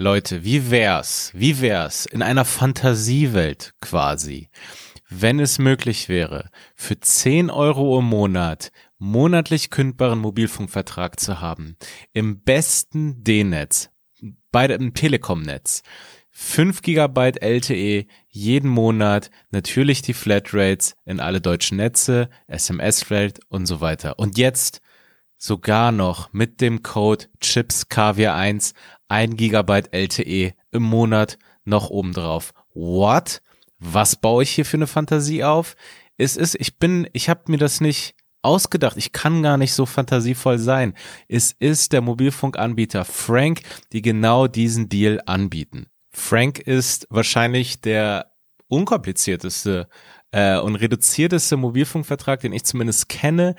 Leute, wie wär's, wie wär's in einer Fantasiewelt quasi, wenn es möglich wäre, für 10 Euro im Monat monatlich kündbaren Mobilfunkvertrag zu haben, im besten D-Netz, bei dem Telekom-Netz, 5 Gigabyte LTE jeden Monat, natürlich die Flatrates in alle deutschen Netze, SMS-Flat und so weiter. Und jetzt sogar noch mit dem Code CHIPS KW 1 1 Gigabyte LTE im Monat noch obendrauf. What? Was baue ich hier für eine Fantasie auf? Es ist, ich bin, ich habe mir das nicht ausgedacht. Ich kann gar nicht so fantasievoll sein. Es ist der Mobilfunkanbieter Frank, die genau diesen Deal anbieten. Frank ist wahrscheinlich der unkomplizierteste äh, und reduzierteste Mobilfunkvertrag, den ich zumindest kenne.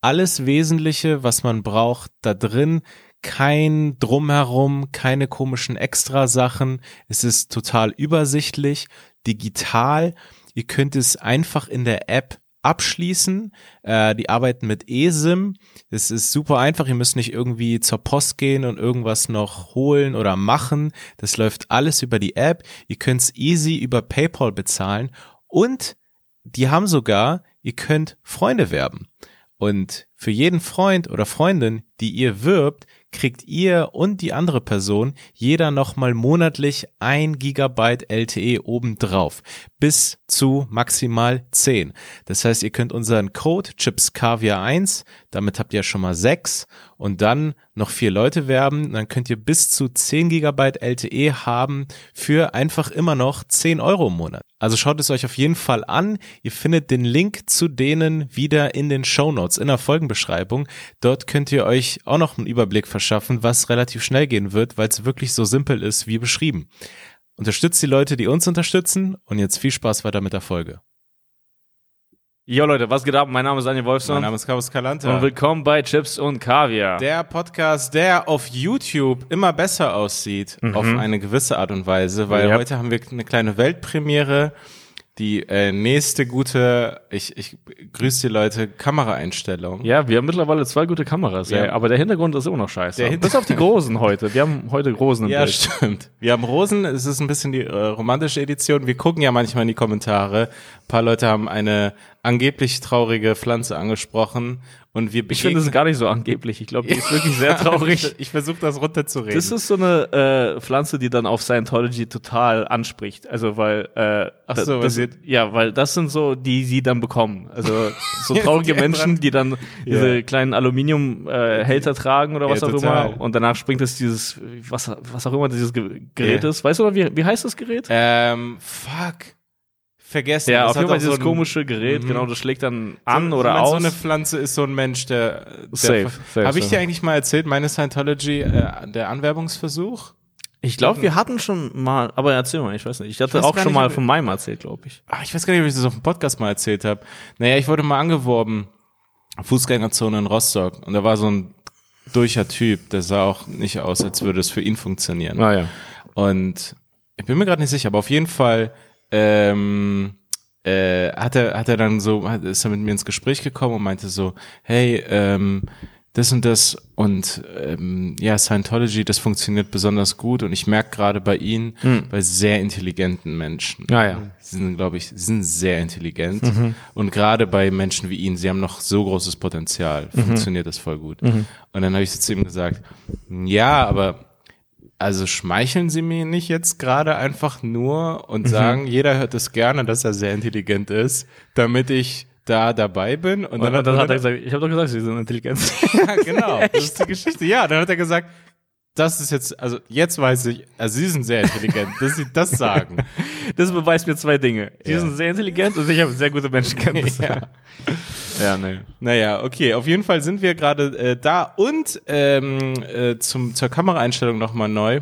Alles Wesentliche, was man braucht, da drin. Kein Drumherum, keine komischen Extrasachen. Es ist total übersichtlich, digital. Ihr könnt es einfach in der App abschließen. Äh, die arbeiten mit eSIM. Das ist super einfach. Ihr müsst nicht irgendwie zur Post gehen und irgendwas noch holen oder machen. Das läuft alles über die App. Ihr könnt es easy über PayPal bezahlen. Und die haben sogar, ihr könnt Freunde werben. Und für jeden Freund oder Freundin, die ihr wirbt, kriegt ihr und die andere Person jeder nochmal monatlich ein Gigabyte LTE obendrauf. Bis zu maximal 10. Das heißt, ihr könnt unseren Code Chips Caviar 1, damit habt ihr schon mal 6 und dann noch vier Leute werben, dann könnt ihr bis zu 10 Gigabyte LTE haben für einfach immer noch 10 Euro im Monat. Also schaut es euch auf jeden Fall an. Ihr findet den Link zu denen wieder in den Show Notes, in der Folgenbeschreibung. Dort könnt ihr euch auch noch einen Überblick verschaffen, was relativ schnell gehen wird, weil es wirklich so simpel ist wie beschrieben. Unterstützt die Leute, die uns unterstützen und jetzt viel Spaß weiter mit der Folge. Jo Leute, was geht ab? Mein Name ist Daniel Wolfson. Mein Name ist Carlos Calanta. Und willkommen bei Chips und Kaviar. Der Podcast, der auf YouTube immer besser aussieht, mhm. auf eine gewisse Art und Weise, weil ja. heute haben wir eine kleine Weltpremiere die äh, nächste gute, ich, ich grüße die Leute, Kameraeinstellung. Ja, wir haben mittlerweile zwei gute Kameras, ja. ey, aber der Hintergrund ist immer noch scheiße. Der Bis auf die Großen heute. Wir haben heute Großen im Ja, Bild. stimmt. Wir haben Rosen, es ist ein bisschen die äh, romantische Edition. Wir gucken ja manchmal in die Kommentare. Ein paar Leute haben eine angeblich traurige Pflanze angesprochen und wir ich finde es gar nicht so angeblich. Ich glaube, die ist wirklich sehr traurig. ich, ich versuche das runterzureden. Das ist so eine äh, Pflanze, die dann auf Scientology total anspricht. Also weil äh, Ach so, das, ja, weil das sind so die sie dann bekommen. Also so traurige Menschen, die dann diese ja. kleinen Aluminiumhälter äh, tragen oder was ja, auch total. immer. Und danach springt es dieses was was auch immer dieses Gerät ja. ist. Weißt du, noch, wie wie heißt das Gerät? Ähm, fuck vergessen. Ja, das auf jeden Fall dieses so komische Gerät, mhm. genau, das schlägt dann an so, oder aus. So eine Pflanze ist so ein Mensch, der, der safe, safe Habe ich dir eigentlich mal erzählt, meine Scientology, äh, der Anwerbungsversuch? Ich glaube, wir hatten schon mal, aber erzähl mal, ich weiß nicht. Ich hatte ich auch schon nicht, mal von meinem erzählt, glaube ich. Ach, ich weiß gar nicht, ob ich das auf dem Podcast mal erzählt habe. Naja, ich wurde mal angeworben, Fußgängerzone in Rostock. Und da war so ein durcher Typ, der sah auch nicht aus, als würde es für ihn funktionieren. Ah ja. Und ich bin mir gerade nicht sicher, aber auf jeden Fall ähm, äh, hat er hat er dann so hat, ist er mit mir ins Gespräch gekommen und meinte so hey ähm, das und das und ähm, ja Scientology das funktioniert besonders gut und ich merke gerade bei ihnen mhm. bei sehr intelligenten Menschen ja ja sie sind glaube ich sind sehr intelligent mhm. und gerade bei Menschen wie ihnen sie haben noch so großes Potenzial mhm. funktioniert das voll gut mhm. und dann habe ich so zu ihm gesagt ja aber also schmeicheln Sie mir nicht jetzt gerade einfach nur und mhm. sagen, jeder hört es gerne, dass er sehr intelligent ist, damit ich da dabei bin. Und, und dann, dann, hat er gesagt, ich habe doch gesagt, Sie sind intelligent. ja, genau. das ist die Geschichte. Ja, dann hat er gesagt, das ist jetzt, also jetzt weiß ich, also Sie sind sehr intelligent, dass Sie das sagen. Das beweist mir zwei Dinge. Sie ja. sind sehr intelligent und ich habe sehr gute Menschenkenntnisse. Ja. ja, ne. Naja, okay. Auf jeden Fall sind wir gerade äh, da und ähm, äh, zum, zur Kameraeinstellung nochmal neu.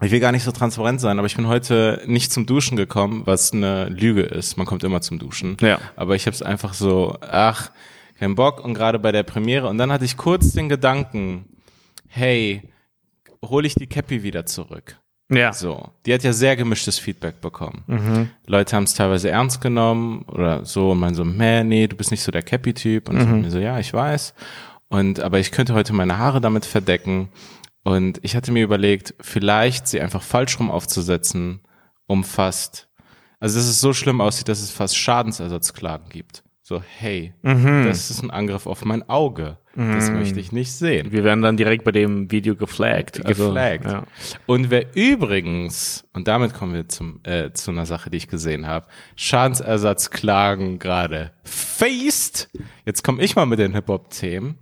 Ich will gar nicht so transparent sein, aber ich bin heute nicht zum Duschen gekommen, was eine Lüge ist. Man kommt immer zum Duschen. Ja. Aber ich habe es einfach so, ach, kein Bock. Und gerade bei der Premiere. Und dann hatte ich kurz den Gedanken, hey, hole ich die Cappy wieder zurück. Ja. So. Die hat ja sehr gemischtes Feedback bekommen. Mhm. Leute haben es teilweise ernst genommen oder so und meinen so, meh, nee, du bist nicht so der Cappy-Typ. Und mhm. ich mir so, ja, ich weiß. Und, aber ich könnte heute meine Haare damit verdecken. Und ich hatte mir überlegt, vielleicht sie einfach falsch rum aufzusetzen, um fast, also dass es so schlimm aussieht, dass es fast Schadensersatzklagen gibt. So, hey, Mhm. das ist ein Angriff auf mein Auge. Das möchte ich nicht sehen. Wir werden dann direkt bei dem Video geflaggt. Also, Geflaggt. ja. Und wer übrigens, und damit kommen wir zum, äh, zu einer Sache, die ich gesehen habe, Schadensersatzklagen gerade faced. Jetzt komme ich mal mit den Hip-Hop-Themen.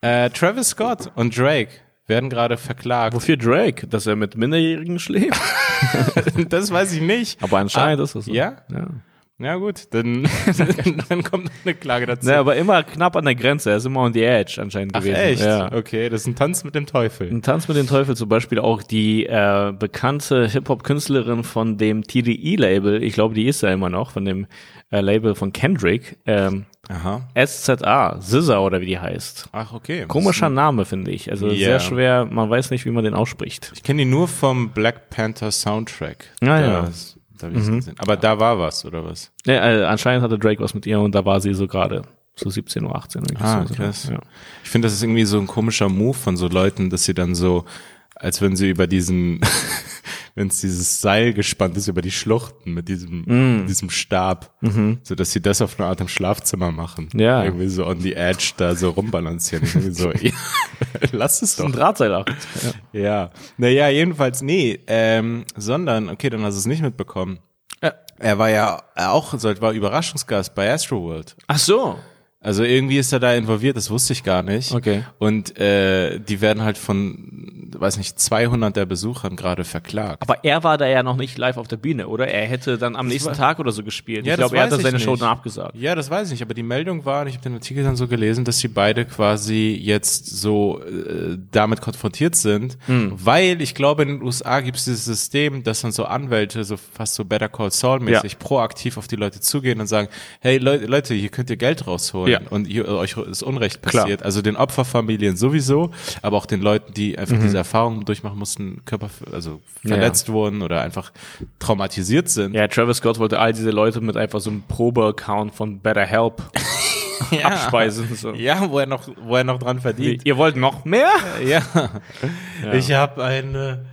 Äh, Travis Scott und Drake werden gerade verklagt. Wofür Drake? Dass er mit Minderjährigen schläft? das weiß ich nicht. Aber anscheinend Ah, ist es so. Ja? ja. Ja gut, dann, dann kommt noch eine Klage dazu. Ne, aber immer knapp an der Grenze. Er ist immer on the edge anscheinend Ach gewesen. echt? Ja. Okay, das ist ein Tanz mit dem Teufel. Ein Tanz mit dem Teufel zum Beispiel auch die äh, bekannte Hip-Hop-Künstlerin von dem TDE-Label, ich glaube, die ist ja immer noch, von dem äh, Label von Kendrick, ähm, Aha. SZA, SZA oder wie die heißt. Ach, okay. Komischer Name, finde ich. Also Ja. sehr schwer, man weiß nicht, wie man den ausspricht. Ich kenne die nur vom Black Panther Soundtrack. Ah, da, ja. Da hab ich's gesehen. Aber da war was, oder was? Ja, äh, anscheinend hatte Drake was mit ihr und da war sie so gerade so 17 oder 18. irgendwie Ah, so. krass. Ja. Ich finde, das ist irgendwie so ein komischer Move von so Leuten, dass sie dann so, als wenn sie über diesen, wenn es dieses Seil gespannt ist über die Schluchten mit diesem, Mm. mit diesem Stab, so dass sie das auf eine Art im Schlafzimmer machen. Mhm. Ja. Irgendwie so on the edge da so rumbalancieren. So, ja, lass es Ein doch. Drahtseilach. Ja. Naja, jedenfalls, nee, ähm, sondern, okay, dann hast du es nicht mitbekommen. Ja. Er war ja auch, so, war Überraschungsgast bei Astroworld. Ach so. Also irgendwie ist er da involviert, das wusste ich gar nicht. Okay. Und äh, die werden halt von, weiß nicht, 200 der Besuchern gerade verklagt. Aber er war da ja noch nicht live auf der Bühne, oder? Er hätte dann am nächsten war- Tag oder so gespielt. Ja, ich das glaube, er weiß hatte ich seine Show dann abgesagt. Ja, das weiß ich nicht, aber die Meldung war, und ich habe den Artikel dann so gelesen, dass sie beide quasi jetzt so äh, damit konfrontiert sind, Hm. weil ich glaube, in den USA gibt es dieses System, dass dann so Anwälte so fast so Better Call Saul mäßig proaktiv auf die Leute zugehen und sagen, hey Leute, Leute hier könnt ihr Geld rausholen Ja. Und hier, euch ist Unrecht Klar. passiert. Also den Opferfamilien sowieso, aber auch den Leuten, die einfach diese Erfahrungen durchmachen mussten, Körper, also Mhm. Ja, verletzt wurden oder einfach traumatisiert sind. Ja, Travis Scott wollte all diese Leute mit einfach so einem Probe-Account von BetterHelp abspeisen. So. Ja, wo er noch, wo er noch dran verdient. Ihr wollt noch mehr? Ja. Ich habe eine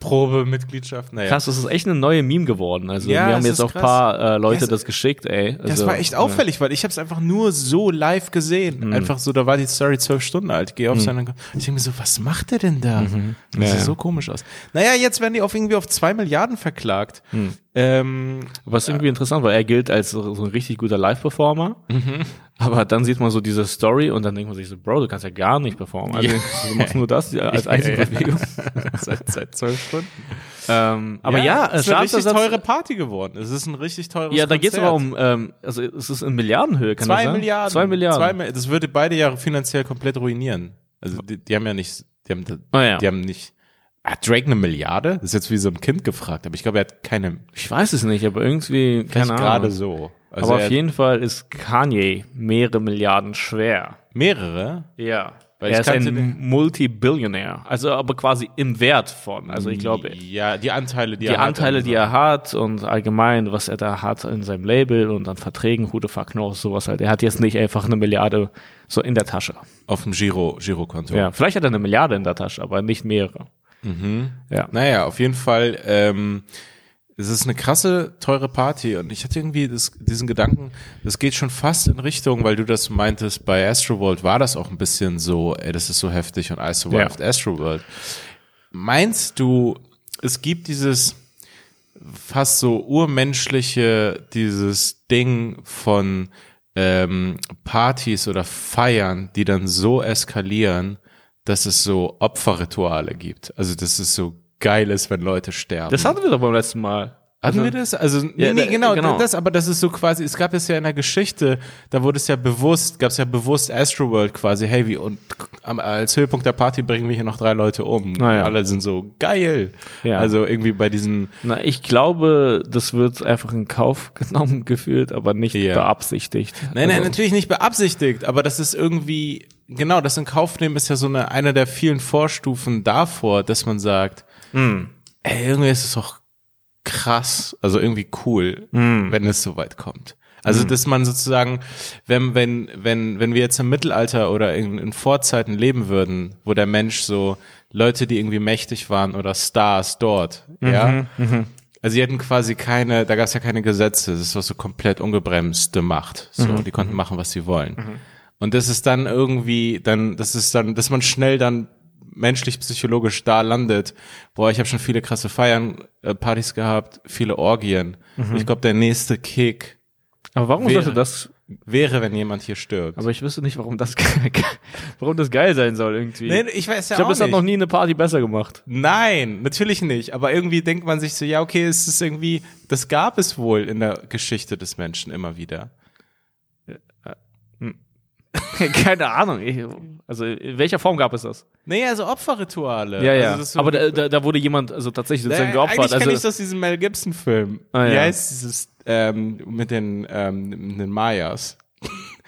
Probemitgliedschaft. Naja. Krass, das ist echt eine neue Meme geworden. Also Ja, mir haben jetzt auch ein paar äh, Leute Ja, es- das geschickt, ey. Also, Das war echt auffällig, weil ich habe es einfach nur so live gesehen. Mhm. Einfach so, da war die Story zwölf Stunden alt. Ich gehe auf seinen, ich denke mir so, was macht der denn da? Das Mhm. Ja, sieht ja. so komisch aus. Naja, jetzt werden die auf irgendwie auf zwei Milliarden verklagt. Mhm. Ähm, Was irgendwie interessant war, er gilt als so, ein richtig guter Live-Performer. Mhm. Aber dann sieht man so diese Story und dann denkt man sich so, Bro, du kannst ja gar nicht performen. Also, du machst nur das als einzige Bewegung. seit, seit zwölf Stunden. ähm, aber ja, es ist eine richtig teure Party geworden. Es ist ein richtig teures Ja, da geht's Konzert. aber um, ähm, also es ist in Milliardenhöhe, kann das Zwei sein? Milliarden. Zwei Milliarden. Zwei, das würde beide Jahre finanziell komplett ruinieren. Also die, die haben ja nicht, die haben, Oh ja. die haben nicht. Hat Drake eine Milliarde? Das ist jetzt wie so ein Kind gefragt, aber ich glaube, er hat keine. Ich weiß es nicht, aber irgendwie, keine gerade Ahnung. so. Also aber er auf jeden Fall ist Kanye mehrere Milliarden schwer. mehrere. Ja. Weil er ist ein Multi-Billionär. Also aber quasi im Wert von. Also ich glaube, Ja, die Anteile, die, die er hat Anteile, an die er hat und allgemein, was er da hat in seinem Label und an Verträgen, who the fuck knows, sowas halt. Er hat jetzt nicht einfach eine Milliarde so in der Tasche. auf dem Giro, Girokonto. Ja, vielleicht hat er eine Milliarde in der Tasche, aber nicht mehrere. Ja. Naja, auf jeden Fall, ähm, es ist eine krasse, teure Party und ich hatte irgendwie das, diesen Gedanken, das geht schon fast in Richtung, weil du das meintest, bei Astroworld war das auch ein bisschen so, ey, das ist so heftig und I survived Astroworld. Meinst du, es gibt dieses fast so urmenschliche, dieses Ding von ähm, Partys oder Feiern, die dann so eskalieren, dass es so Opferrituale gibt. Also dass es so geil ist, wenn Leute sterben. Das hatten wir doch beim letzten Mal. Hatten wir das? Also, nee, Ja, nee, genau, genau. das, aber das ist so quasi, es gab es ja in der Geschichte, da wurde es ja bewusst, gab es ja bewusst Astroworld quasi, hey, wie, und als Höhepunkt der Party bringen wir hier noch drei Leute um. Ah, ja. Alle sind so, geil. Ja. Also irgendwie bei diesen, Na, ich glaube, das wird einfach in Kauf genommen gefühlt, aber nicht Ja. beabsichtigt. Nein, nein, Also- natürlich nicht beabsichtigt, aber das ist irgendwie, genau, das in Kauf nehmen ist ja so eine, eine der vielen Vorstufen davor, dass man sagt, Hm. ey, irgendwie ist es doch krass, also irgendwie cool, Hm. wenn es so weit kommt. Also, dass man sozusagen, wenn, wenn, wenn, wenn wir jetzt im Mittelalter oder in, in Vorzeiten leben würden, wo der Mensch so Leute, die irgendwie mächtig waren oder Stars dort, ja. Also sie hatten quasi keine, da gab es ja keine Gesetze, das war so komplett ungebremste Macht. So, die konnten machen, was sie wollen. Und das ist dann irgendwie, dann, das ist dann, dass man schnell dann menschlich, psychologisch da landet. Boah, ich habe schon viele krasse Feiern, äh, Partys gehabt, viele Orgien. Und ich glaube, der nächste Kick Aber warum Wäre- sollte das, wäre, wenn jemand hier stirbt. aber ich wüsste nicht, warum das, warum das geil sein soll irgendwie. nee, ich weiß ja ich glaube, auch das hat nicht. noch nie eine Party besser gemacht. Nein, natürlich nicht. Aber irgendwie denkt man sich so, ja, okay, es ist irgendwie, das gab es wohl in der Geschichte des Menschen immer wieder. Keine Ahnung. Ich, also in welcher Form gab es das? Nee, also Opferrituale. Ja, ja. Also so- aber da, da, da wurde jemand also tatsächlich sozusagen geopfert. Eigentlich kenne Also, ich das aus diesem Mel Gibson-Film. Ah, Wie ja. heißt dieses ähm, mit den, ähm, mit den Mayas?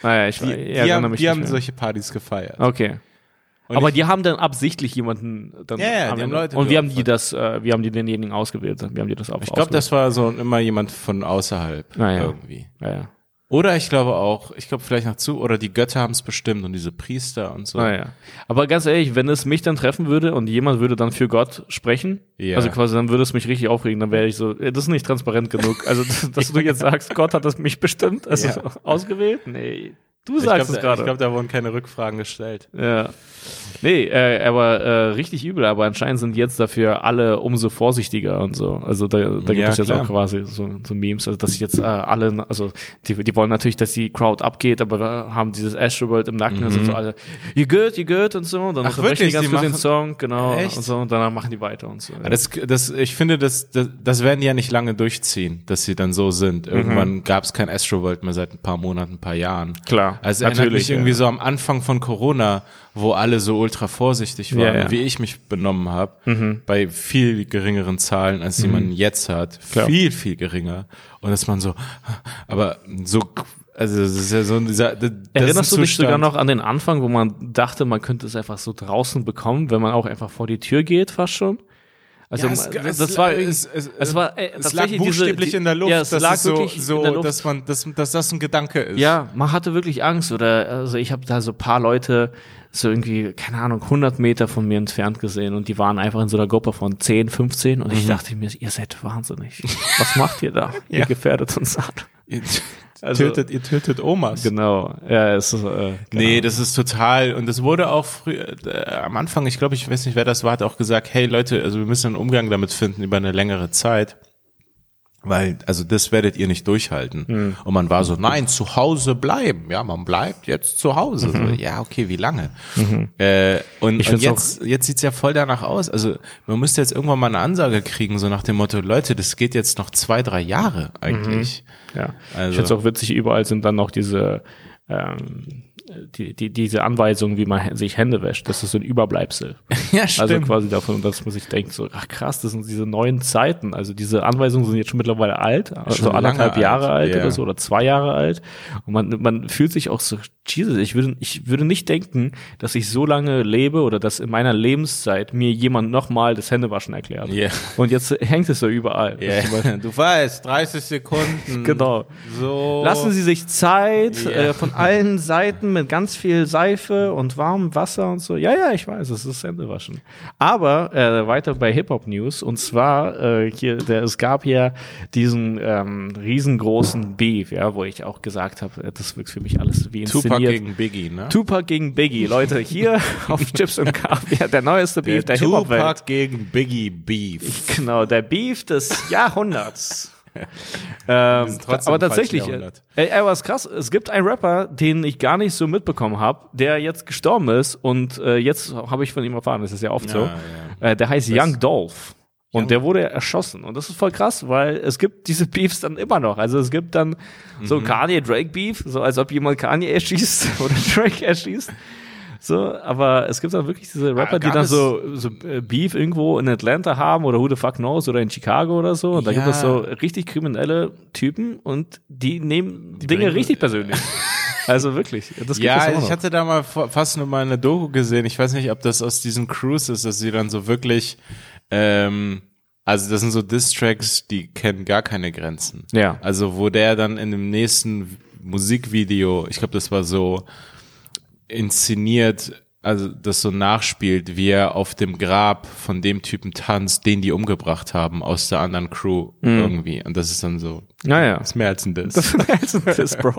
ah, ja, ich Die, ja, die, erinnere haben, mich die haben solche Partys gefeiert. Okay. Und aber ich- die haben dann absichtlich jemanden dann Ja, ja, die am haben Leute Und wie haben die das, äh, wie haben die denjenigen ausgewählt? Wie haben die das auf, Ich glaube, das war so immer jemand von außerhalb Ah, ja. irgendwie. Ja, ja. Oder ich glaube auch, ich glaube vielleicht noch zu, oder die Götter haben es bestimmt und diese Priester und so. Ah, ja. Aber ganz ehrlich, wenn es mich dann treffen würde und jemand würde dann für Gott sprechen, Ja. also quasi dann würde es mich richtig aufregen, dann wäre ich so, äh, das ist nicht transparent genug. Also, dass du jetzt sagst, Gott hat das mich bestimmt, also Ja. ausgewählt? Nee. Du sagst glaube, es da, ich gerade. glaub, da wurden keine Rückfragen gestellt. Ja. Nee, äh, aber äh, richtig übel, aber anscheinend sind jetzt dafür alle umso vorsichtiger und so. Also da, da gibt Ja, es jetzt klar. auch quasi so, so Memes, also dass jetzt äh, alle, also die, die wollen natürlich, dass die Crowd abgeht, aber da haben dieses Astroworld im Nacken und sind so alle, you good, you good und so. Und dann Mhm. Ach, wirklich? die ganz kurz den Song, genau, Echt? und so, und danach machen die weiter und so. Ja. Das, das, ich finde, das, das, das werden die ja nicht lange durchziehen, dass sie dann so sind. Irgendwann gab es kein Astroworld mehr seit ein paar Monaten, ein paar Jahren. Klar, Also erinnert natürlich, mich irgendwie ja. so am Anfang von Corona, wo alle so ultra vorsichtig waren, Ja, ja. wie ich mich benommen habe, bei viel geringeren Zahlen, als die man jetzt hat. Klar. Viel, viel geringer. Und dass man so, aber so, also das ist ja so dieser, Erinnerst du dich sogar noch an den Anfang, wo man dachte, man könnte es einfach so draußen bekommen, wenn man auch einfach vor die Tür geht, fast schon? Also Ja, es- das, es- war es- es- es war äh, Es lag tatsächlich diese- buchstäblich die- in der Luft, Ja, es dass lag so, so Luft. dass man, dass, dass das ein Gedanke ist. Ja, man hatte wirklich Angst oder also ich habe da so paar Leute so irgendwie, keine Ahnung, 100 Meter von mir entfernt gesehen und die waren einfach in so einer Gruppe von 10, 15 und ich dachte mir, ihr seid wahnsinnig. Was macht ihr da? Ihr Ja. gefährdet uns alle. Ihr, Also- tötet, ihr tötet Omas. Genau, ja, es ist, äh, Nee, das ist total, und das wurde auch früher, äh, am Anfang, ich glaube, ich weiß nicht, wer das war, hat auch gesagt, hey Leute, also wir müssen einen Umgang damit finden über eine längere Zeit. Weil, also das werdet ihr nicht durchhalten. Hm. Und man war so, nein, zu Hause bleiben. Ja, man bleibt jetzt zu Hause. So, ja, okay, wie lange? Äh, und Mhm. Ich und find's jetzt, jetzt sieht's ja voll danach aus. Also man müsste jetzt irgendwann mal eine Ansage kriegen, so nach dem Motto, Leute, das geht jetzt noch zwei, drei Jahre eigentlich. Ja, Also- ich finde es auch witzig, überall sind dann noch diese, ähm, die, die, diese Anweisungen, wie man sich Hände wäscht. Das ist so ein Überbleibsel. Ja, Also quasi davon, dass man sich denkt, so, ach krass, das sind diese neuen Zeiten. Also diese Anweisungen sind jetzt schon mittlerweile alt, also Schon anderthalb Jahre alt, alt, ja. oder so, oder zwei Jahre alt. Und man, man fühlt sich auch so, Jesus, ich würde, ich würde nicht denken, dass ich so lange lebe oder dass in meiner Lebenszeit mir jemand nochmal das Händewaschen erklärt. Ja. Und jetzt hängt es so überall. Ja, du weißt, 30 Sekunden. Genau. So. Lassen Sie sich Zeit Ja. äh, von allen Seiten mit ganz viel Seife und warmem Wasser und so. Ja, ja, ich weiß, es ist Händewaschen. Aber äh, weiter bei Hip Hop News und zwar äh, hier, der, es gab ja diesen ähm, riesengroßen Beef, ja, wo ich auch gesagt habe, äh, das wirkt für mich alles wie Tupac inszeniert. gegen Biggie, ne? Tupac gegen Biggie, Leute, hier auf Chips und Kaviar, der neueste Beef der, Hip Hop Welt. Tupac gegen Biggie Beef. Genau, der Beef des Jahrhunderts. ähm, aber tatsächlich, äh, ey, ey, was krass, es gibt einen Rapper, den ich gar nicht so mitbekommen habe, der jetzt gestorben ist und äh, jetzt habe ich von ihm erfahren, das ist ja oft so. Ja, Äh, der heißt Young Dolph. Und der wurde erschossen. Und das ist voll krass, weil es gibt diese Beefs dann immer noch. Also es gibt dann Mhm. so Kanye-Drake-Beef, so als ob jemand Kanye erschießt oder Drake erschießt. So, aber es gibt dann wirklich diese Rapper, die gab dann so, so äh, Beef irgendwo in Atlanta haben oder who the fuck knows oder in Chicago oder so. Und da gibt Ja. es so richtig kriminelle Typen und die nehmen Dinge bringen- richtig persönlich. also wirklich. Ja, ich hatte da mal fa- fast nur mal eine Doku gesehen. Ich weiß nicht, ob das aus diesem Cruise ist, dass sie dann so wirklich, ähm, also das sind so Diss-Tracks, die kennen gar keine Grenzen. Ja. Also wo der dann in dem nächsten Musikvideo, ich glaube, das war so inszeniert, also das so nachspielt, wie er auf dem Grab von dem Typen tanzt, den die umgebracht haben aus der anderen Crew mhm. irgendwie. Und das ist dann so. Naja. Das ist mehr als ein Diss. Das ist mehr als ein Diss, Bro.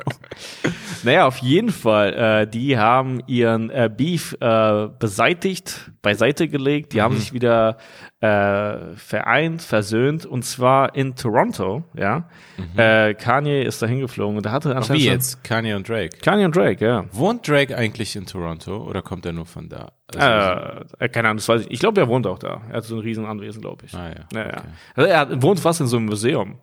naja, auf jeden Fall. Äh, die haben ihren äh, Beef äh, beseitigt, beiseite gelegt. Die mhm. haben sich wieder äh, vereint, versöhnt und zwar in Toronto, ja. Mhm. Äh, Kanye ist da hingeflogen und da hatte anscheinend. Wie jetzt? Kanye und Drake. Kanye und Drake, ja. Wohnt Drake eigentlich in Toronto oder kommt er nur von da? Also äh, keine Ahnung, das weiß ich. Ich glaube, er wohnt auch da. Er hat so ein riesen Anwesen, glaube ich. Ah, ja. ja, okay. Also er wohnt fast in so einem Museum.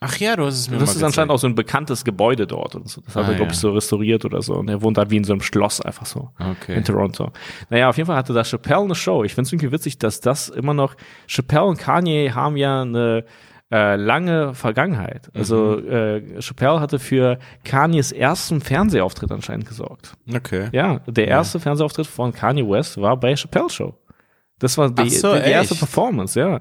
Ach ja, du hast es mir Das ist anscheinend auch so ein bekanntes Gebäude dort. Und so. Das hat ah, er, glaube ich, so restauriert oder so. Und er wohnt da wie in so einem Schloss einfach so. Okay. In Toronto. Naja, auf jeden Fall hatte da Chappelle eine Show. Ich finde es irgendwie witzig, dass das immer noch, Chappelle und Kanye haben ja eine äh, lange Vergangenheit. Also mhm. äh, Chappelle hatte für Kanyes ersten Fernsehauftritt anscheinend gesorgt. Okay. Ja, der erste ja. Fernsehauftritt von Kanye West war bei Chappelle Show. Das war die, so, die erste Performance, ja.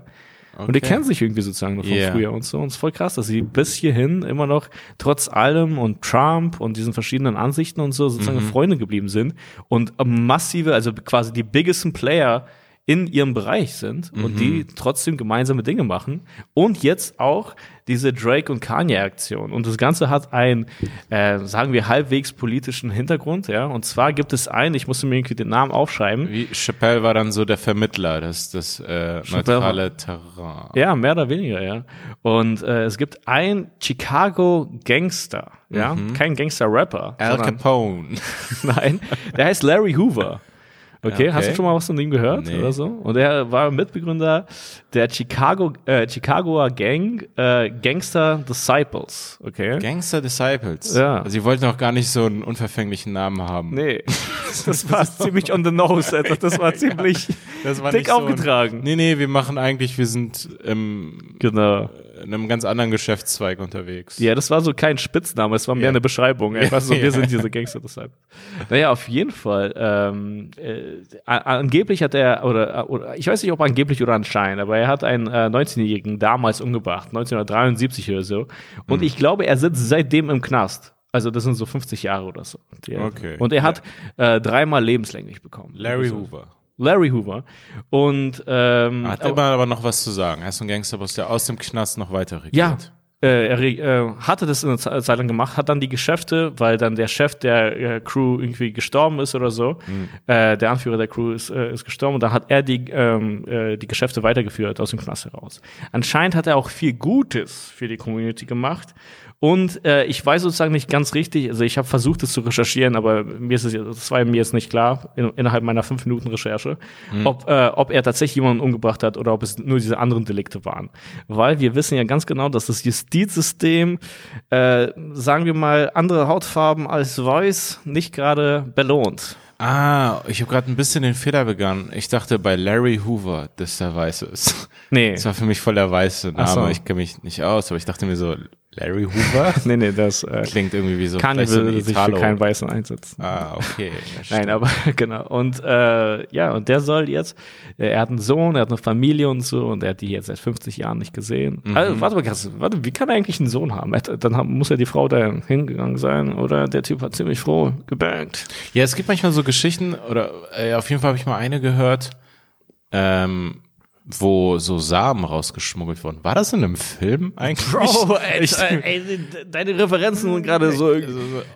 Okay. Und die kennen sich irgendwie sozusagen noch von yeah. früher und so. Und es ist voll krass, dass sie bis hierhin immer noch trotz allem und Trump und diesen verschiedenen Ansichten und so sozusagen mhm. Freunde geblieben sind und massive, also quasi die biggest Player in ihrem Bereich sind mhm. und die trotzdem gemeinsame Dinge machen. Und jetzt auch diese Drake und Kanye-Aktion. Und das Ganze hat einen, äh, sagen wir, halbwegs politischen Hintergrund, ja. Und zwar gibt es einen, ich musste mir irgendwie den Namen aufschreiben. Wie Chappelle war dann so der Vermittler, das, das äh, neutrale Terrain. Ja, mehr oder weniger, ja. Und äh, es gibt einen Chicago Gangster, ja. Mhm. Kein Gangster-Rapper. Al Capone. Nein, der heißt Larry Hoover. Okay, okay, hast du schon mal was von ihm gehört nee. oder so? Und er war Mitbegründer der Chicago, äh, Chicagoer Gang, äh, Gangster Disciples. Okay. Gangster Disciples. Ja. Also sie wollten auch gar nicht so einen unverfänglichen Namen haben. Nee. Das war ziemlich on the nose, Alter. Das war ziemlich das war dick aufgetragen. So ein, nee, nee, wir machen eigentlich, wir sind im, genau. In einem ganz anderen Geschäftszweig unterwegs. Ja, das war so kein Spitzname, es war mehr ja. eine Beschreibung. Einfach so, wir sind diese Gangster Disciples. Naja, auf jeden Fall. Ähm, äh, angeblich hat er, oder, oder ich weiß nicht, ob angeblich oder anscheinend, aber er hat einen äh, 19-Jährigen damals umgebracht, 1973 oder so. Und hm. ich glaube, er sitzt seitdem im Knast. Also das sind so 50 Jahre oder so. Okay. Und er hat äh, dreimal lebenslänglich bekommen. Larry also, Hoover. Larry Hoover. Und ähm, hat immer aber noch was zu sagen. Er ist ein Gangsterboss, der aus dem Knast noch weiter regiert. Ja, äh, er äh, hatte das eine Zeit lang gemacht, hat dann die Geschäfte, weil dann der Chef der äh, Crew irgendwie gestorben ist oder so, mhm. äh, der Anführer der Crew ist, äh, ist gestorben und dann hat er die, ähm, äh, die Geschäfte weitergeführt aus dem Knast heraus. Anscheinend hat er auch viel Gutes für die Community gemacht und äh, ich weiß sozusagen nicht ganz richtig, also ich habe versucht, es zu recherchieren, aber mir ist es, das war mir jetzt nicht klar in, innerhalb meiner fünf Minuten Recherche, mhm. ob, äh, ob er tatsächlich jemanden umgebracht hat oder ob es nur diese anderen Delikte waren. Weil wir wissen ja ganz genau, dass das Justizsystem, äh, sagen wir mal, andere Hautfarben als weiß nicht gerade belohnt. Ah, ich habe gerade ein bisschen den Fehler begangen. Ich dachte bei Larry Hoover, dass der Weiße ist. Nee. Das war für mich voll der weiße Name. So. Ich kenne mich nicht aus, aber ich dachte mir so, Larry Hoover? nee, nee, das äh, klingt irgendwie wie so. Kann so will sich für keinen Weißen einsetzen. Ah, okay. Nein, aber genau. Und äh, ja, und der soll jetzt, äh, er hat einen Sohn, er hat eine Familie und so und er hat die jetzt seit 50 Jahren nicht gesehen. Mhm. Also, warte mal, warte, wie kann er eigentlich einen Sohn haben? Dann haben, muss ja die Frau da hingegangen sein oder der Typ hat ziemlich froh gebankt. Ja, es gibt manchmal so Geschichten oder äh, auf jeden Fall habe ich mal eine gehört. Ähm, wo so Samen rausgeschmuggelt wurden. War das in einem Film eigentlich? Bro, ey, ey, deine Referenzen sind gerade so.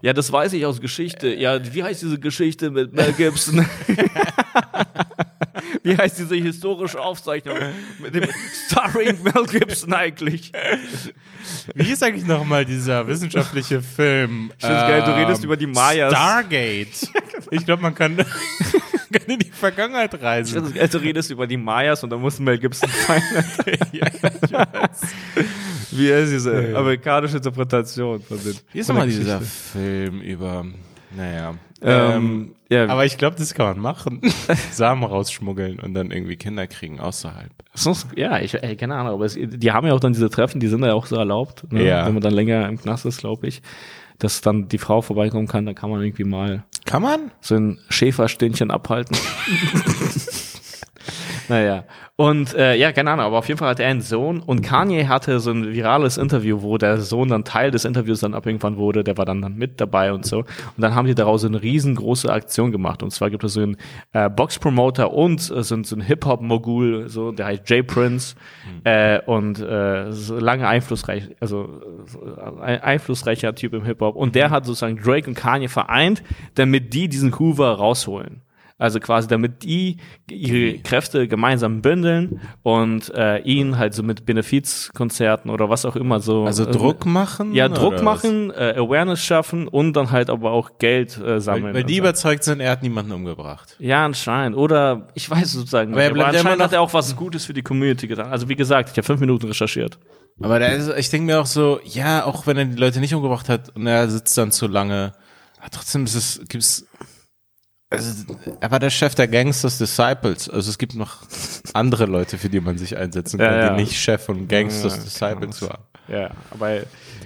Ja, das weiß ich aus Geschichte. Ja, wie heißt diese Geschichte mit Mel Gibson? wie heißt diese historische Aufzeichnung mit dem Starring Mel Gibson eigentlich? Wie ist eigentlich nochmal dieser wissenschaftliche Film? Ich ähm, geil, du redest ähm, über die Mayas. Stargate. Ich glaube, man kann kann in die Vergangenheit reisen. Also redest über die Mayas und da muss Mel Gibson fallen. ja, ich weiß. Wie ist diese ja. amerikanische Interpretation von den Wie ist nochmal dieser Film über, naja. Ähm, ähm, ja. Aber ich glaube, das kann man machen. Samen rausschmuggeln und dann irgendwie Kinder kriegen außerhalb. Ja, ich, ey, keine Ahnung, aber es, die haben ja auch dann diese Treffen, die sind ja auch so erlaubt, ne? ja. wenn man dann länger im Knast ist, glaube ich dass dann die Frau vorbeikommen kann, dann kann man irgendwie mal kann man so ein Schäferstündchen abhalten. Naja. Und äh, ja, keine Ahnung, aber auf jeden Fall hatte er einen Sohn und Kanye hatte so ein virales Interview, wo der Sohn dann Teil des Interviews dann ab irgendwann wurde, der war dann, dann mit dabei und so. Und dann haben die daraus so eine riesengroße Aktion gemacht. Und zwar gibt es so einen äh, Box-Promoter und äh, so, so einen Hip-Hop-Mogul, so, der heißt Jay Prince mhm. äh, und äh, so lange einflussreich, also ein einflussreicher Typ im Hip-Hop. Und der hat sozusagen Drake und Kanye vereint, damit die diesen Hoover rausholen. Also quasi, damit die ihre Kräfte gemeinsam bündeln und äh, ihn halt so mit Benefizkonzerten oder was auch immer so. Also äh, Druck machen? Ja, Druck machen, äh, Awareness schaffen und dann halt aber auch Geld äh, sammeln. Weil, weil die so. überzeugt sind, er hat niemanden umgebracht. Ja, anscheinend. Oder ich weiß sozusagen. Aber, aber anscheinend hat er auch was Gutes für die Community getan. Also wie gesagt, ich habe fünf Minuten recherchiert. Aber da ist, ich denke mir auch so, ja, auch wenn er die Leute nicht umgebracht hat und er sitzt dann zu lange, trotzdem ist es, gibt's also, er war der Chef der Gangsters Disciples. Also es gibt noch andere Leute, für die man sich einsetzen kann, ja, ja. die nicht Chef von Gangsters ja, Disciples waren. Ja, aber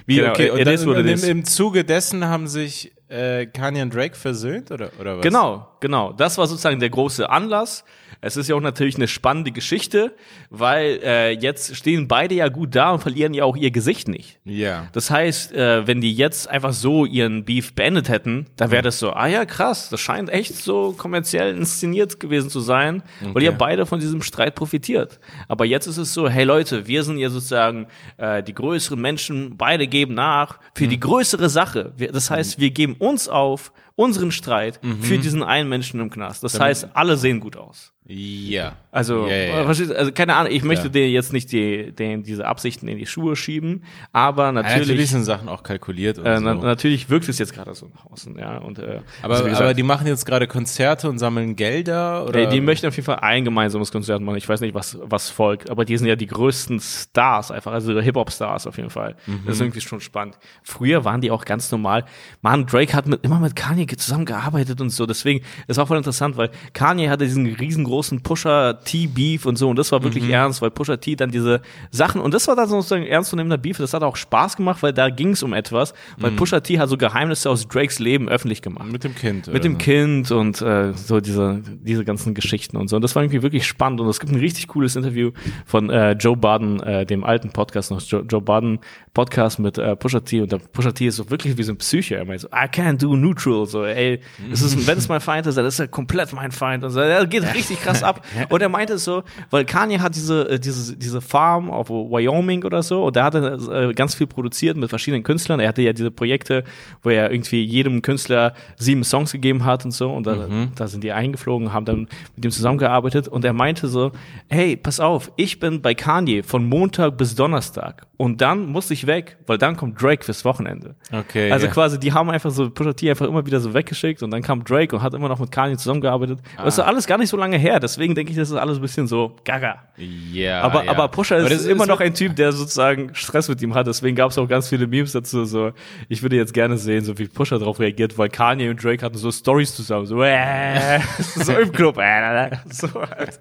wie genau, okay, und dann, im, im, im Zuge dessen haben sich äh, Kanye und Drake versöhnt oder oder was? Genau, genau. Das war sozusagen der große Anlass. Es ist ja auch natürlich eine spannende Geschichte, weil äh, jetzt stehen beide ja gut da und verlieren ja auch ihr Gesicht nicht. Ja. Das heißt, äh, wenn die jetzt einfach so ihren Beef beendet hätten, dann wäre das so, ah ja, krass, das scheint echt so kommerziell inszeniert gewesen zu sein, okay. weil ihr beide von diesem Streit profitiert. Aber jetzt ist es so, hey Leute, wir sind ja sozusagen äh, die größeren Menschen, beide geben nach für mhm. die größere Sache. Das heißt, wir geben uns auf, unseren Streit mhm. für diesen einen Menschen im Knast. Das Damit heißt, alle sehen gut aus. Ja. Also, ja, ja, ja. also keine Ahnung, ich möchte dir jetzt nicht die, den, diese Absichten in die Schuhe schieben, aber natürlich. natürlich sind Sachen auch kalkuliert. Und äh, so. natürlich wirkt es jetzt gerade so nach außen, ja. Und, äh, aber, also gesagt, aber die machen jetzt gerade Konzerte und sammeln Gelder oder? Ey, die möchten auf jeden Fall ein gemeinsames Konzert machen. Ich weiß nicht, was, was folgt, aber die sind ja die größten Stars einfach, also Hip-Hop-Stars auf jeden Fall. Mhm. Das ist irgendwie schon spannend. Früher waren die auch ganz normal. Man, Drake hat mit, immer mit Kanye zusammengearbeitet und so, deswegen, das war voll interessant, weil Kanye hatte diesen riesengroßen großen Pusher T Beef und so und das war wirklich mhm. ernst, weil Pusher T dann diese Sachen und das war dann sozusagen ernstzunehmender Beef, das hat auch Spaß gemacht, weil da ging es um etwas, weil mhm. Pusher T hat so Geheimnisse aus Drakes Leben öffentlich gemacht. Mit dem Kind. Mit dem so. Kind und äh, so diese diese ganzen Geschichten und so und das war irgendwie wirklich spannend und es gibt ein richtig cooles Interview von äh, Joe Baden, äh, dem alten Podcast noch Joe, Joe Baden Podcast mit äh, Pusha T und der Pusha T ist so wirklich wie so ein Psycho. Er meint so, I can't do neutral. So, ey, es ist, wenn es mein Feind ist, dann ist er komplett mein Feind. Und so, er geht richtig krass ab. Und er meinte so, weil Kanye hat diese, äh, diese, diese Farm auf Wyoming oder so und da hat er äh, ganz viel produziert mit verschiedenen Künstlern. Er hatte ja diese Projekte, wo er irgendwie jedem Künstler sieben Songs gegeben hat und so und da, mhm. da sind die eingeflogen, haben dann mit ihm zusammengearbeitet und er meinte so, hey, pass auf, ich bin bei Kanye von Montag bis Donnerstag und dann muss ich weg, weil dann kommt Drake fürs Wochenende. Okay. Also ja. quasi, die haben einfach so Pusha T einfach immer wieder so weggeschickt und dann kam Drake und hat immer noch mit Kanye zusammengearbeitet. Ah. Das ist alles gar nicht so lange her, deswegen denke ich, das ist alles ein bisschen so gaga. Ja. Aber, ja. aber Pusha ist, ist, immer noch ein Typ, der sozusagen Stress mit ihm hat, deswegen gab es auch ganz viele Memes dazu. So, ich würde jetzt gerne sehen, so wie Pusha darauf reagiert, weil Kanye und Drake hatten so Stories zusammen, so, äh, so im Club, äh, so halt.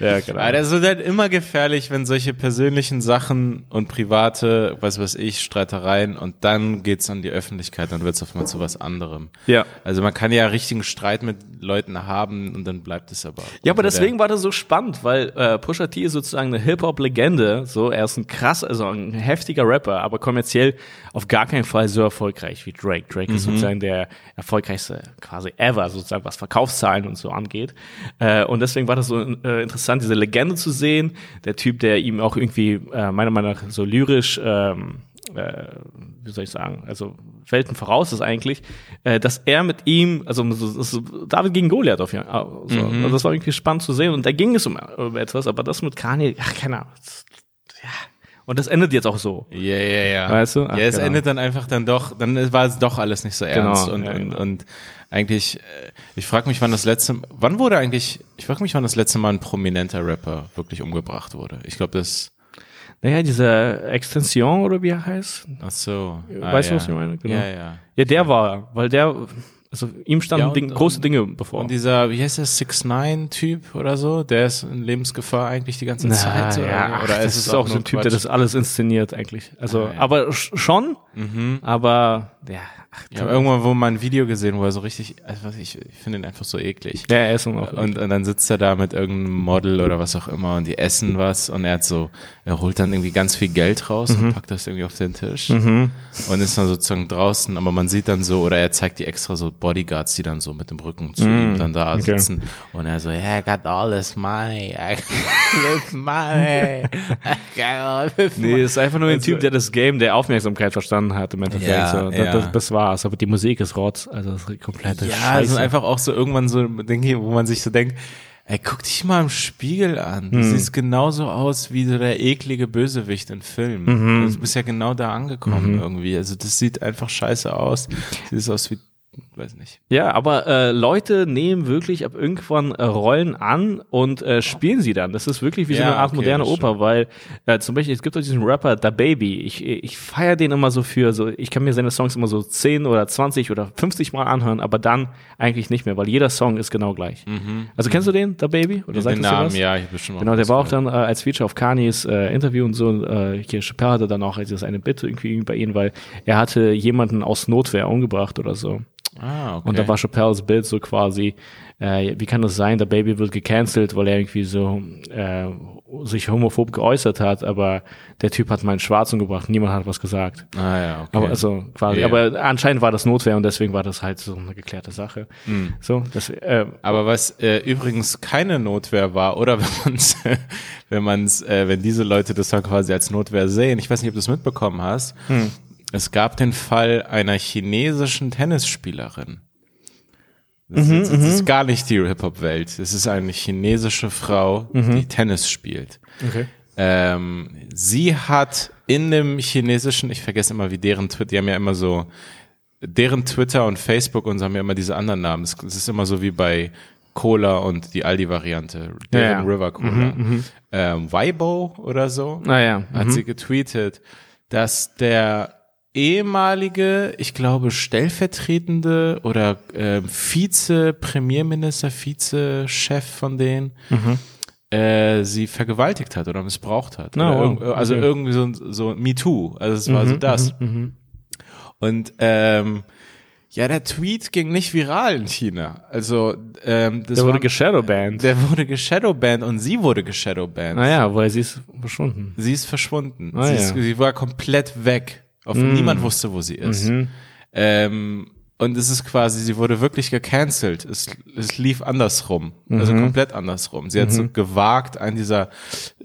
Ja, genau. Aber das ist halt immer gefährlich, wenn solche persönlichen Sachen und private, was weiß ich, Streitereien und dann geht's an die Öffentlichkeit, dann wird's auf einmal zu was anderem. Ja. Also man kann ja richtigen Streit mit Leuten haben und dann bleibt es aber. Ja, aber deswegen war das so spannend, weil äh, Pusha T ist sozusagen eine Hip-Hop-Legende, so, er ist ein krass, also ein heftiger Rapper, aber kommerziell auf gar keinen Fall so erfolgreich wie Drake. Drake mhm. ist sozusagen der erfolgreichste quasi ever, sozusagen was Verkaufszahlen und so angeht. Äh, und deswegen war das so äh, interessant, diese Legende zu sehen. Der Typ, der ihm auch irgendwie äh, meiner Meinung nach so lyrisch ähm, äh, wie soll ich sagen, also Welten voraus ist eigentlich, äh, dass er mit ihm, also so, so David gegen Goliath auf jeden Fall, so, mhm. also das war irgendwie spannend zu sehen und da ging es um, um etwas, aber das mit Kanye, ach, keine Ahnung, ja. Und das endet jetzt auch so. Ja, ja, ja. Weißt du? Ach, ja, es genau. endet dann einfach dann doch, dann war es doch alles nicht so ernst genau, und, ja, genau. und, und eigentlich, äh, ich frage mich, wann das letzte, wann wurde eigentlich, ich frage mich, wann das letzte Mal ein prominenter Rapper wirklich umgebracht wurde. Ich glaube, das naja, diese Extension oder wie er heißt. Ach so. Ah, weißt du, ja. was ich meine? Genau. Ja, ja. Ja, der war, weil der, also ihm standen ja, und, Ding, große Dinge bevor. Und dieser, wie heißt der, 6-9-Typ oder so, der ist in Lebensgefahr eigentlich die ganze Na, Zeit. Ja, oder, oder ach, ist es ist auch so ein Typ, Quatsch? der das alles inszeniert eigentlich. Also, ah, ja. aber schon, Mhm. Aber ja, ich habe irgendwann wo mal ein Video gesehen, wo er so richtig, also ich, ich finde ihn einfach so eklig. Ja, er ist auch und, und dann sitzt er da mit irgendeinem Model oder was auch immer und die essen was und er hat so, er holt dann irgendwie ganz viel Geld raus mhm. und packt das irgendwie auf den Tisch mhm. und ist dann sozusagen draußen, aber man sieht dann so, oder er zeigt die extra so Bodyguards, die dann so mit dem Rücken zu mhm. ihm dann da okay. sitzen und er so, yeah, I got all this money, I got this money, I got all this money. Nee, ist einfach nur ein also, Typ, der das Game der Aufmerksamkeit verstanden hat im Endeffekt. Ja, so. das, ja. das, das war Spaß, aber die Musik ist rotz, also das ist komplette ja, Scheiße. Ja, es einfach auch so irgendwann so Dinge, wo man sich so denkt, ey, guck dich mal im Spiegel an. Du hm. siehst genauso aus wie so der eklige Bösewicht in Filmen. Mhm. Du bist ja genau da angekommen mhm. irgendwie. Also das sieht einfach scheiße aus. Sieht aus wie weiß nicht. Ja, aber äh, Leute nehmen wirklich ab irgendwann äh, Rollen an und äh, spielen sie dann. Das ist wirklich wie ja, so eine Art okay, moderne Oper, weil äh, zum Beispiel, es gibt auch diesen Rapper, Da Baby. Ich, ich feiere den immer so für, so ich kann mir seine Songs immer so 10 oder 20 oder 50 Mal anhören, aber dann eigentlich nicht mehr, weil jeder Song ist genau gleich. Mhm. Also kennst du den, Da Baby? Oder den Namen, was? ja, ich schon Genau, der war auch dann äh, als Feature auf Kanyes äh, Interview und so. Äh, hier Chappelle hatte dann auch also eine Bitte irgendwie bei ihm, weil er hatte jemanden aus Notwehr umgebracht oder so. Ah, okay. Und da war Chappelles Bild so quasi, äh, wie kann das sein, der Baby wird gecancelt, weil er irgendwie so äh, sich homophob geäußert hat, aber der Typ hat meinen Schwarzen gebracht, niemand hat was gesagt. Ah ja, okay. Aber also quasi, ja. aber anscheinend war das Notwehr und deswegen war das halt so eine geklärte Sache. Mhm. So, das, äh, aber was äh, übrigens keine Notwehr war, oder wenn man's, wenn man's, äh, wenn diese Leute das dann quasi als Notwehr sehen, ich weiß nicht, ob du es mitbekommen hast, mhm. Es gab den Fall einer chinesischen Tennisspielerin. Das, mhm, das, das ist mhm. gar nicht die Hip-Hop-Welt. Es ist eine chinesische Frau, mhm. die Tennis spielt. Okay. Ähm, sie hat in dem chinesischen, ich vergesse immer, wie deren Twitter, die haben ja immer so, deren Twitter und Facebook und so haben ja immer diese anderen Namen. Es, ist immer so wie bei Cola und die Aldi-Variante, deren ja, ja. River Cola. Mhm, mhm, ähm, Weibo oder so ah, ja. hat sie getweetet, dass der ehemalige, ich glaube, stellvertretende oder äh, Vize-Premierminister, Vize-Chef von denen, mhm. äh, sie vergewaltigt hat oder missbraucht hat. No, oder oh, also okay. irgendwie so, so MeToo. Also es war mhm, so das. Mhm, mhm, Und ähm, ja, der Tweet ging nicht viral in China. Also ähm, das der wurde geshadowbanned. Der wurde geshadowbanned und sie wurde geshadowbanned. Naja, weil sie ist verschwunden. Sie ist verschwunden. Ah, sie, ja. ist, sie war komplett weg. Auf mm. Niemand wusste, wo sie ist. Mhm. Ähm, und es ist quasi, sie wurde wirklich gecancelt. Es, es lief andersrum, also mhm. also komplett andersrum. Sie mhm. hat so mhm. gewagt, einen dieser,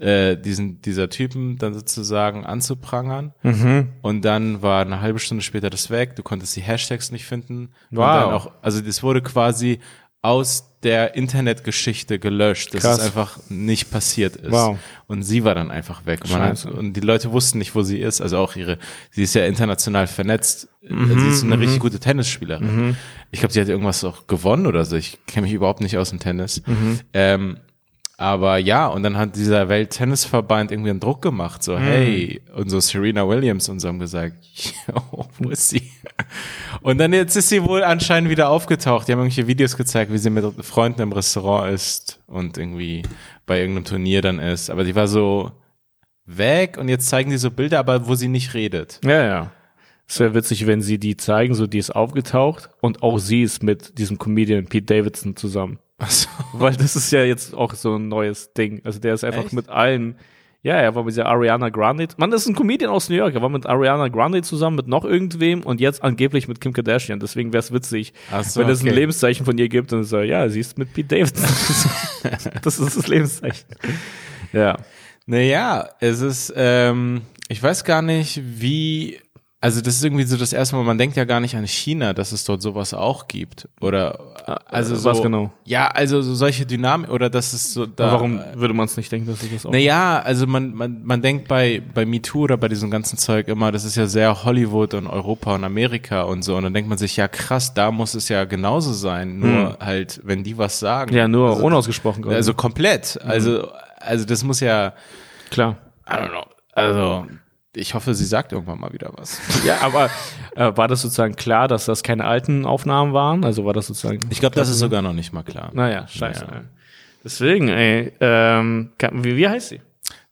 äh, diesen, dieser Typen dann sozusagen anzuprangern. Mhm. Und dann war eine halbe Stunde später das weg. Du konntest die Hashtags nicht finden. Wow. Auch, also das wurde quasi aus der Internetgeschichte gelöscht, dass Krass. es einfach nicht passiert ist. Wow. Und sie war dann einfach weg. Und, hat, und, die Leute wussten nicht, wo sie ist. Also auch ihre, sie ist ja international vernetzt. Mhm, sie ist eine mhm. richtig gute Tennisspielerin. Mhm. Ich glaube, sie hat irgendwas auch gewonnen oder so. Ich kenne mich überhaupt nicht aus dem Tennis. Mhm. Ähm, aber ja, und dann hat dieser Welttennisverband irgendwie einen Druck gemacht, so, mm. hey, und so Serena Williams und so haben gesagt, wo ist sie? Und dann jetzt ist sie wohl anscheinend wieder aufgetaucht. Die haben irgendwelche Videos gezeigt, wie sie mit Freunden im Restaurant ist und irgendwie bei irgendeinem Turnier dann ist. Aber die war so weg und jetzt zeigen die so Bilder, aber wo sie nicht redet. Ja, ja. Es wäre witzig, wenn sie die zeigen, so die ist aufgetaucht und auch sie ist mit diesem Comedian Pete Davidson zusammen. So. Weil das ist ja jetzt auch so ein neues Ding. Also der ist einfach Echt? mit allen. Ja, er war mit der Ariana Grande. Man, das ist ein Comedian aus New York. Er war mit Ariana Grande zusammen, mit noch irgendwem und jetzt angeblich mit Kim Kardashian. Deswegen wäre es witzig, so, wenn es okay. ein Lebenszeichen von ihr gibt und so, ja, sie ist mit Pete Davidson. das ist das Lebenszeichen. Ja. Naja, es ist, ähm, ich weiß gar nicht, wie also das ist irgendwie so das erste Mal, man denkt ja gar nicht an China, dass es dort sowas auch gibt. Oder also so, was genau? Ja, also so solche Dynamik oder dass es so da. Warum würde man es nicht denken, dass es das auch? Naja, also man, man, man denkt bei, bei MeToo oder bei diesem ganzen Zeug immer, das ist ja sehr Hollywood und Europa und Amerika und so. Und dann denkt man sich, ja krass, da muss es ja genauso sein. Nur hm. halt, wenn die was sagen. Ja, nur also, unausgesprochen. Also komplett. Also, also das muss ja. Klar. I don't know. Also ich hoffe, sie sagt irgendwann mal wieder was. Ja, aber äh, war das sozusagen klar, dass das keine alten Aufnahmen waren? Also war das sozusagen. Ich glaube, das ist sogar noch nicht mal klar. Naja, scheiße. Ja. Deswegen, ey, ähm, wie, wie heißt sie?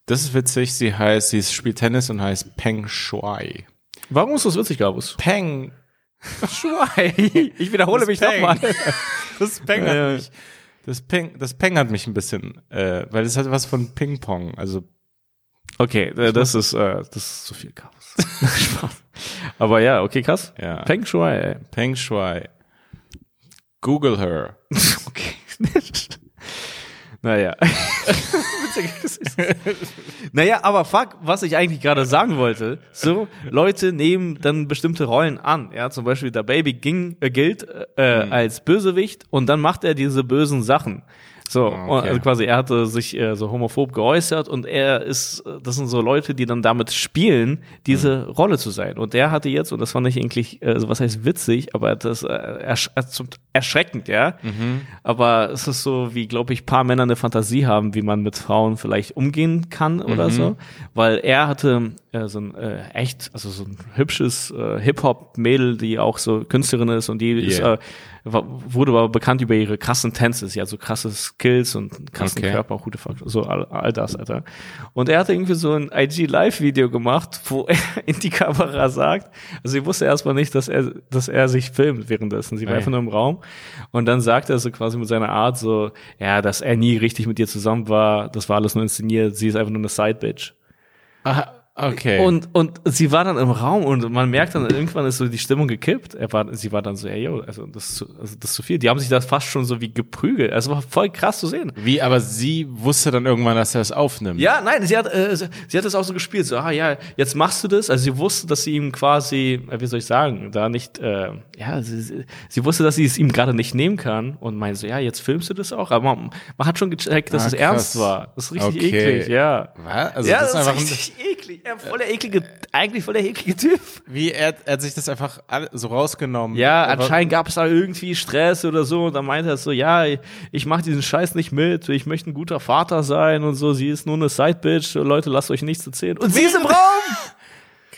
Das ist witzig. Sie heißt, sie spielt Tennis und heißt Peng Shuai. Warum ist das witzig, Gabus? Peng. Shuai. Ich wiederhole Das mich nochmal. Das Peng hat mich, das Peng, das Peng hat mich ein bisschen, äh, weil es hat was von Ping-Pong. Also, Okay, äh, das ist, äh, das ist zu viel Chaos. Spaß. Aber ja, okay, krass. ja. Peng Shuai, ey. Peng Shui. Google her. Okay. naja. naja, aber fuck, was ich eigentlich gerade sagen wollte, so, Leute nehmen dann bestimmte Rollen an. Ja, zum Beispiel der Baby ging, äh, gilt äh, Mhm. als Bösewicht und dann macht er diese bösen Sachen. So, Ah, okay. also quasi, er hatte sich äh, so homophob geäußert und er ist, äh, das sind so Leute, die dann damit spielen, diese Mhm. Rolle zu sein. Und der hatte jetzt, und das fand ich eigentlich, äh, also was heißt witzig, aber das äh, ersch äh, erschreckend, ja. Mhm. Aber es ist so, wie, glaube ich, paar Männer eine Fantasie haben, wie man mit Frauen vielleicht umgehen kann oder Mhm. so. Weil er hatte äh, so ein äh, echt, also so ein hübsches äh, Hip-Hop-Mädel, die auch so Künstlerin ist und die ist, Yeah. äh, wa- wurde aber bekannt über ihre krassen Tänze. Sie hat so krasse Skills und krassen Okay. Körper, gute Fuck, so all, all das, Alter. Und er hatte irgendwie so ein IG-Live-Video gemacht, wo er in die Kamera sagt, also sie wusste erstmal nicht, dass er, dass er sich filmt währenddessen. Sie war Ah, einfach nur im Raum. Und dann sagt er so quasi mit seiner Art so, ja, dass er nie richtig mit ihr zusammen war, das war alles nur inszeniert, sie ist einfach nur eine Side-Bitch. Okay. Und, und sie war dann im Raum und man merkt dann, irgendwann ist so die Stimmung gekippt. Er war, sie war dann so, ey, yo, also das, ist zu, also das ist zu viel. Die haben sich da fast schon so wie geprügelt. Also war voll krass zu sehen. Wie, aber sie wusste dann irgendwann, dass er es aufnimmt. Ja, nein, sie hat, äh, sie sie hat das auch so gespielt, so, ah ja, jetzt machst du das. Also sie wusste, dass sie ihm quasi, äh, wie soll ich sagen, da nicht, äh, ja, sie, sie- sie wusste, dass sie es ihm gerade nicht nehmen kann und meinte so, ja, jetzt filmst du das auch. Aber man, man hat schon gecheckt, dass Ah, es ernst war. Das ist richtig Okay. eklig, ja. Was? Also ja, das ist einfach ein, richtig eklig. Ja, voll der eklige, eigentlich voll der eklige Typ. wie er, er hat sich das einfach so rausgenommen. Ja, Aber- anscheinend gab es da irgendwie Stress oder so. Und dann meinte er so, ja, ich mache diesen Scheiß nicht mit. Ich möchte ein guter Vater sein und so. Sie ist nur eine Sidebitch. Leute, lasst euch nichts erzählen. Und sie ist im Raum!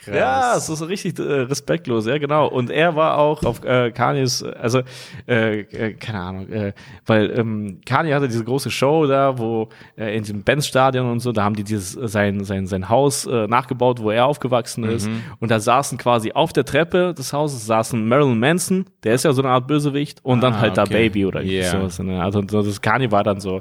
Krass. Ja, es ist richtig äh, respektlos, ja, genau. Und er war auch auf äh, Kanyes, also, äh, äh, keine Ahnung, äh, weil ähm, Kanye hatte diese große Show da, wo äh, in diesem Benz-Stadion und so, da haben die dieses, sein, sein, sein Haus äh, nachgebaut, wo er aufgewachsen ist. Mhm. Und da saßen quasi auf der Treppe des Hauses saßen Marilyn Manson, der ist ja so eine Art Bösewicht, und dann Ah, halt da okay. Baby oder Yeah. sowas. ne? Also so, das Kanye war dann so,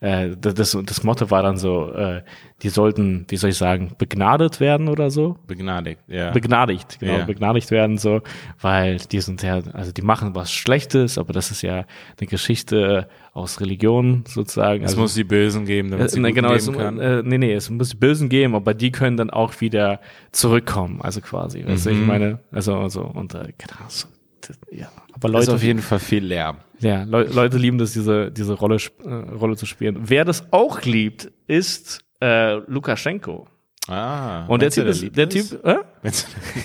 äh, das, das Motto war dann so, äh, die sollten, wie soll ich sagen, begnadet werden oder so Begnadigt, ja. begnadigt, genau, Ja. begnadigt werden so, weil die sind ja, also die machen was Schlechtes, aber das ist ja eine Geschichte aus Religion sozusagen. es also, muss die Bösen geben, damit äh, sie ne, gut genau, es, leben kann. äh, nee, nee, es muss die Bösen geben, aber die können dann auch wieder zurückkommen, also quasi, weißt du, ich Mhm. meine, also, also und äh, genau, so, das, ja, aber Leute, ist auf jeden Fall viel Lärm. ja, Leu Leute lieben das, diese diese Rolle äh, Rolle zu spielen. Wer das auch liebt, ist äh, Lukaschenko. Ah. Und der Typ ist, der? Typ, äh?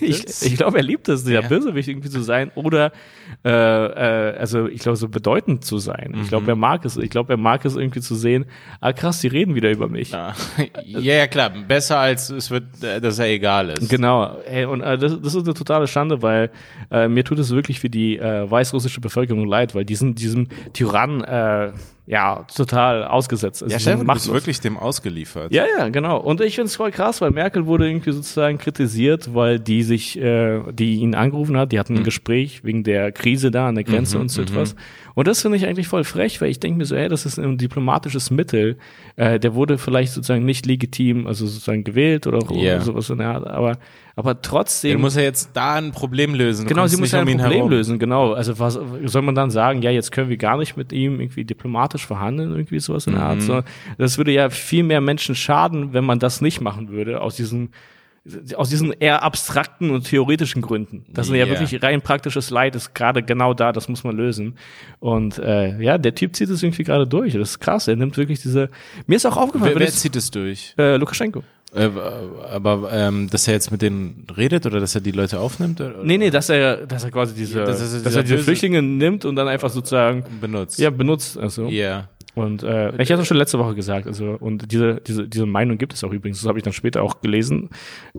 Ich, ich glaube, er liebt es, der Ja. Bösewicht irgendwie zu sein oder äh, äh, also ich glaube so bedeutend zu sein. Ich Mhm. glaube, er mag es. Ich glaube, er mag es irgendwie zu sehen. Ah krass, die reden wieder über mich. Ja. ja, ja, klar. Besser als es wird, äh, dass er egal ist. Genau. Ey, und äh, das, das ist eine totale Schande, weil äh, mir tut es wirklich für die äh, weißrussische Bevölkerung leid, weil die sind diesem Tyrann äh, ja total ausgesetzt. Also Ja, sind du bist wirklich dem ausgeliefert. Ja, ja, genau. Und ich finde es voll krass, weil Merkel wurde irgendwie sozusagen kritisiert, weil die sich, äh, die ihn angerufen hat, die hatten ein Gespräch wegen der Krise da an der Grenze und so etwas. Und das finde ich eigentlich voll frech, weil ich denke mir so, hey, das ist ein diplomatisches Mittel. Äh, der wurde vielleicht sozusagen nicht legitim, also sozusagen gewählt oder Ja. sowas in der Art, aber, aber trotzdem. Du musst ja jetzt da ein Problem lösen. Du Genau, sie muss ja ein um ihn Problem herum. lösen, genau. Also was soll man dann sagen, ja, jetzt können wir gar nicht mit ihm irgendwie diplomatisch verhandeln, irgendwie sowas in der Mhm. Art. So, das würde ja viel mehr Menschen schaden, wenn man das nicht machen würde, aus diesen aus diesen eher abstrakten und theoretischen Gründen. Das ist ja Ja. wirklich rein praktisches Leid, ist gerade genau da, das muss man lösen. Und äh, ja, der Typ zieht es irgendwie gerade durch. Das ist krass. Er nimmt wirklich diese. Mir ist auch aufgefallen, Wer, wer ich- zieht es durch? äh, Lukaschenko. Äh, aber ähm, dass er jetzt mit denen redet oder dass er die Leute aufnimmt? Oder? Nee, nee, dass er, dass er quasi diese, Ja, das ist dass er diese Flüchtlinge nimmt und dann einfach sozusagen benutzt. ja benutzt. Also. Ja. Und äh, ich hatte schon letzte Woche gesagt, also und diese diese diese Meinung gibt es auch übrigens, das habe ich dann später auch gelesen.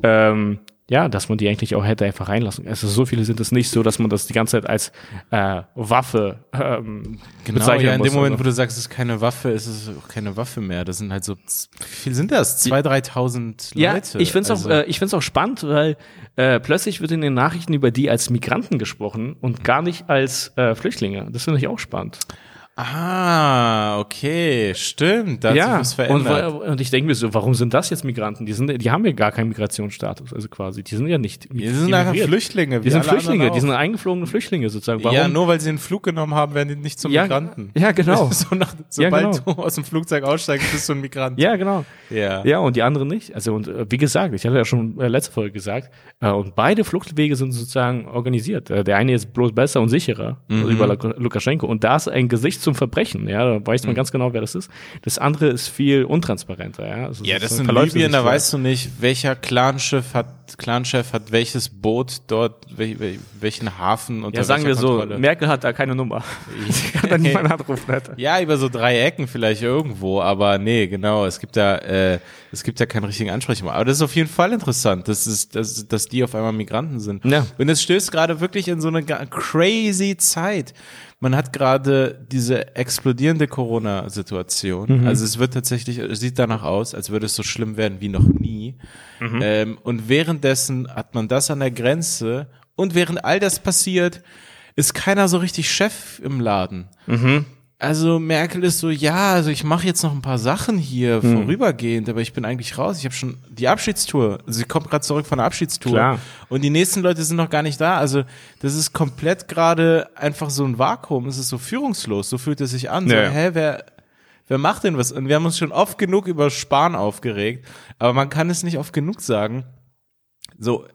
Ähm, ja, dass man die eigentlich auch hätte einfach reinlassen. Also so viele sind es nicht so, dass man das die ganze Zeit als äh, Waffe ähm, Genau, bezeichnen ja, in muss. dem Moment, wo du sagst, es ist keine Waffe, ist es auch keine Waffe mehr. Das sind halt so, wie viel sind das? Zwei, dreitausend Ja, Leute. ich find's Also, auch, äh, ich find's auch spannend, weil äh, plötzlich wird in den Nachrichten über die als Migranten gesprochen und gar nicht als äh, Flüchtlinge. Das finde ich auch spannend. Ah, okay, stimmt. Da hat sich was und, verändert. wa- und ich denke mir so, warum sind das jetzt Migranten? Die sind, die haben ja gar keinen Migrationsstatus, also quasi, die sind ja nicht. Die sind einfach. Flüchtlinge. Die sind Flüchtlinge, die sind eingeflogene Flüchtlinge sozusagen. Warum? Ja, nur weil sie einen Flug genommen haben, werden die nicht zum ja, Migranten. ja, genau. so nach, Ja, sobald genau. du aus dem Flugzeug aussteigst, bist du ein Migrant. Ja, genau. Ja. Ja, und die anderen nicht. Also, und äh, wie gesagt, ich hatte ja schon äh, letzte Folge gesagt, äh, und beide Fluchtwege sind sozusagen organisiert. Der eine ist bloß besser und sicherer also über Luk- Lukaschenko. Und da ist ein Gesicht zum Verbrechen. Ja, da weiß man ganz genau, wer das ist. Das andere ist viel untransparenter. Ja, also Ja, das ist- ist in Libyen, da weißt du nicht, welcher Clanchef hat, Clanchef hat welches Boot dort, wel, wel, welchen Hafen unter Ja, sagen wir welcher so, Kontrolle. Merkel hat da keine Nummer. Sie kann da niemanden anrufen. Alter. Ja, über so drei Ecken vielleicht irgendwo, aber nee, genau, es gibt da, äh, es gibt da keinen richtigen Ansprechpartner. Aber das ist auf jeden Fall interessant, dass, es, dass, dass die auf einmal Migranten sind. Ja. Und es stößt gerade wirklich in so eine crazy Zeit. Man hat gerade diese explodierende Corona-Situation. Mhm. Also es wird tatsächlich, es sieht danach aus, als würde es so schlimm werden wie noch nie. Mhm. Ähm, und währenddessen hat man das an der Grenze und während all das passiert, ist keiner so richtig Chef im Laden. Mhm. Also Merkel ist so, ja, also ich mache jetzt noch ein paar Sachen hier Hm. vorübergehend, aber ich bin eigentlich raus. Ich habe schon die Abschiedstour. Sie kommt gerade zurück von der Abschiedstour. Klar. Und die nächsten Leute sind noch gar nicht da. Also das ist komplett gerade einfach so ein Vakuum. Es ist so führungslos. So fühlt es sich an. So, Ja, ja. hä, wer, wer macht denn was? Und wir haben uns schon oft genug über Spahn aufgeregt, aber man kann es nicht oft genug sagen. So,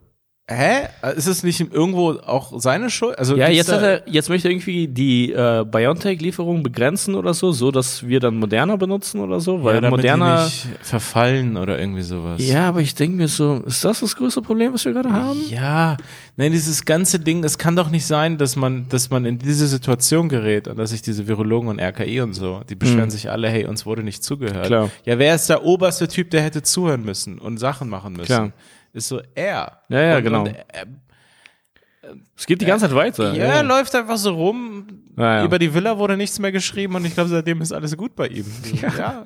hä? Ist es nicht irgendwo auch seine Schuld? Also Ja, jetzt, hat er, jetzt möchte er irgendwie die äh, BioNTech-Lieferung begrenzen oder so, so dass wir dann Moderna benutzen oder so, weil ja, Moderna. nicht verfallen oder irgendwie sowas. Ja, aber ich denke mir so, ist das das größte Problem, was wir gerade haben? Ja, nein, dieses ganze Ding, es kann doch nicht sein, dass man, dass man in diese Situation gerät und dass sich diese Virologen und RKI und so, die beschweren sich alle, hey, uns wurde nicht zugehört. Klar. Ja, wer ist der oberste Typ, der hätte zuhören müssen und Sachen machen müssen? Klar. Ist so er. Ja, ja, und, genau. Und er, Es geht die ganze Zeit weiter. ja, er läuft einfach so rum. Ja, ja. Über die Villa wurde nichts mehr geschrieben und ich glaube, seitdem ist alles gut bei ihm. Ja.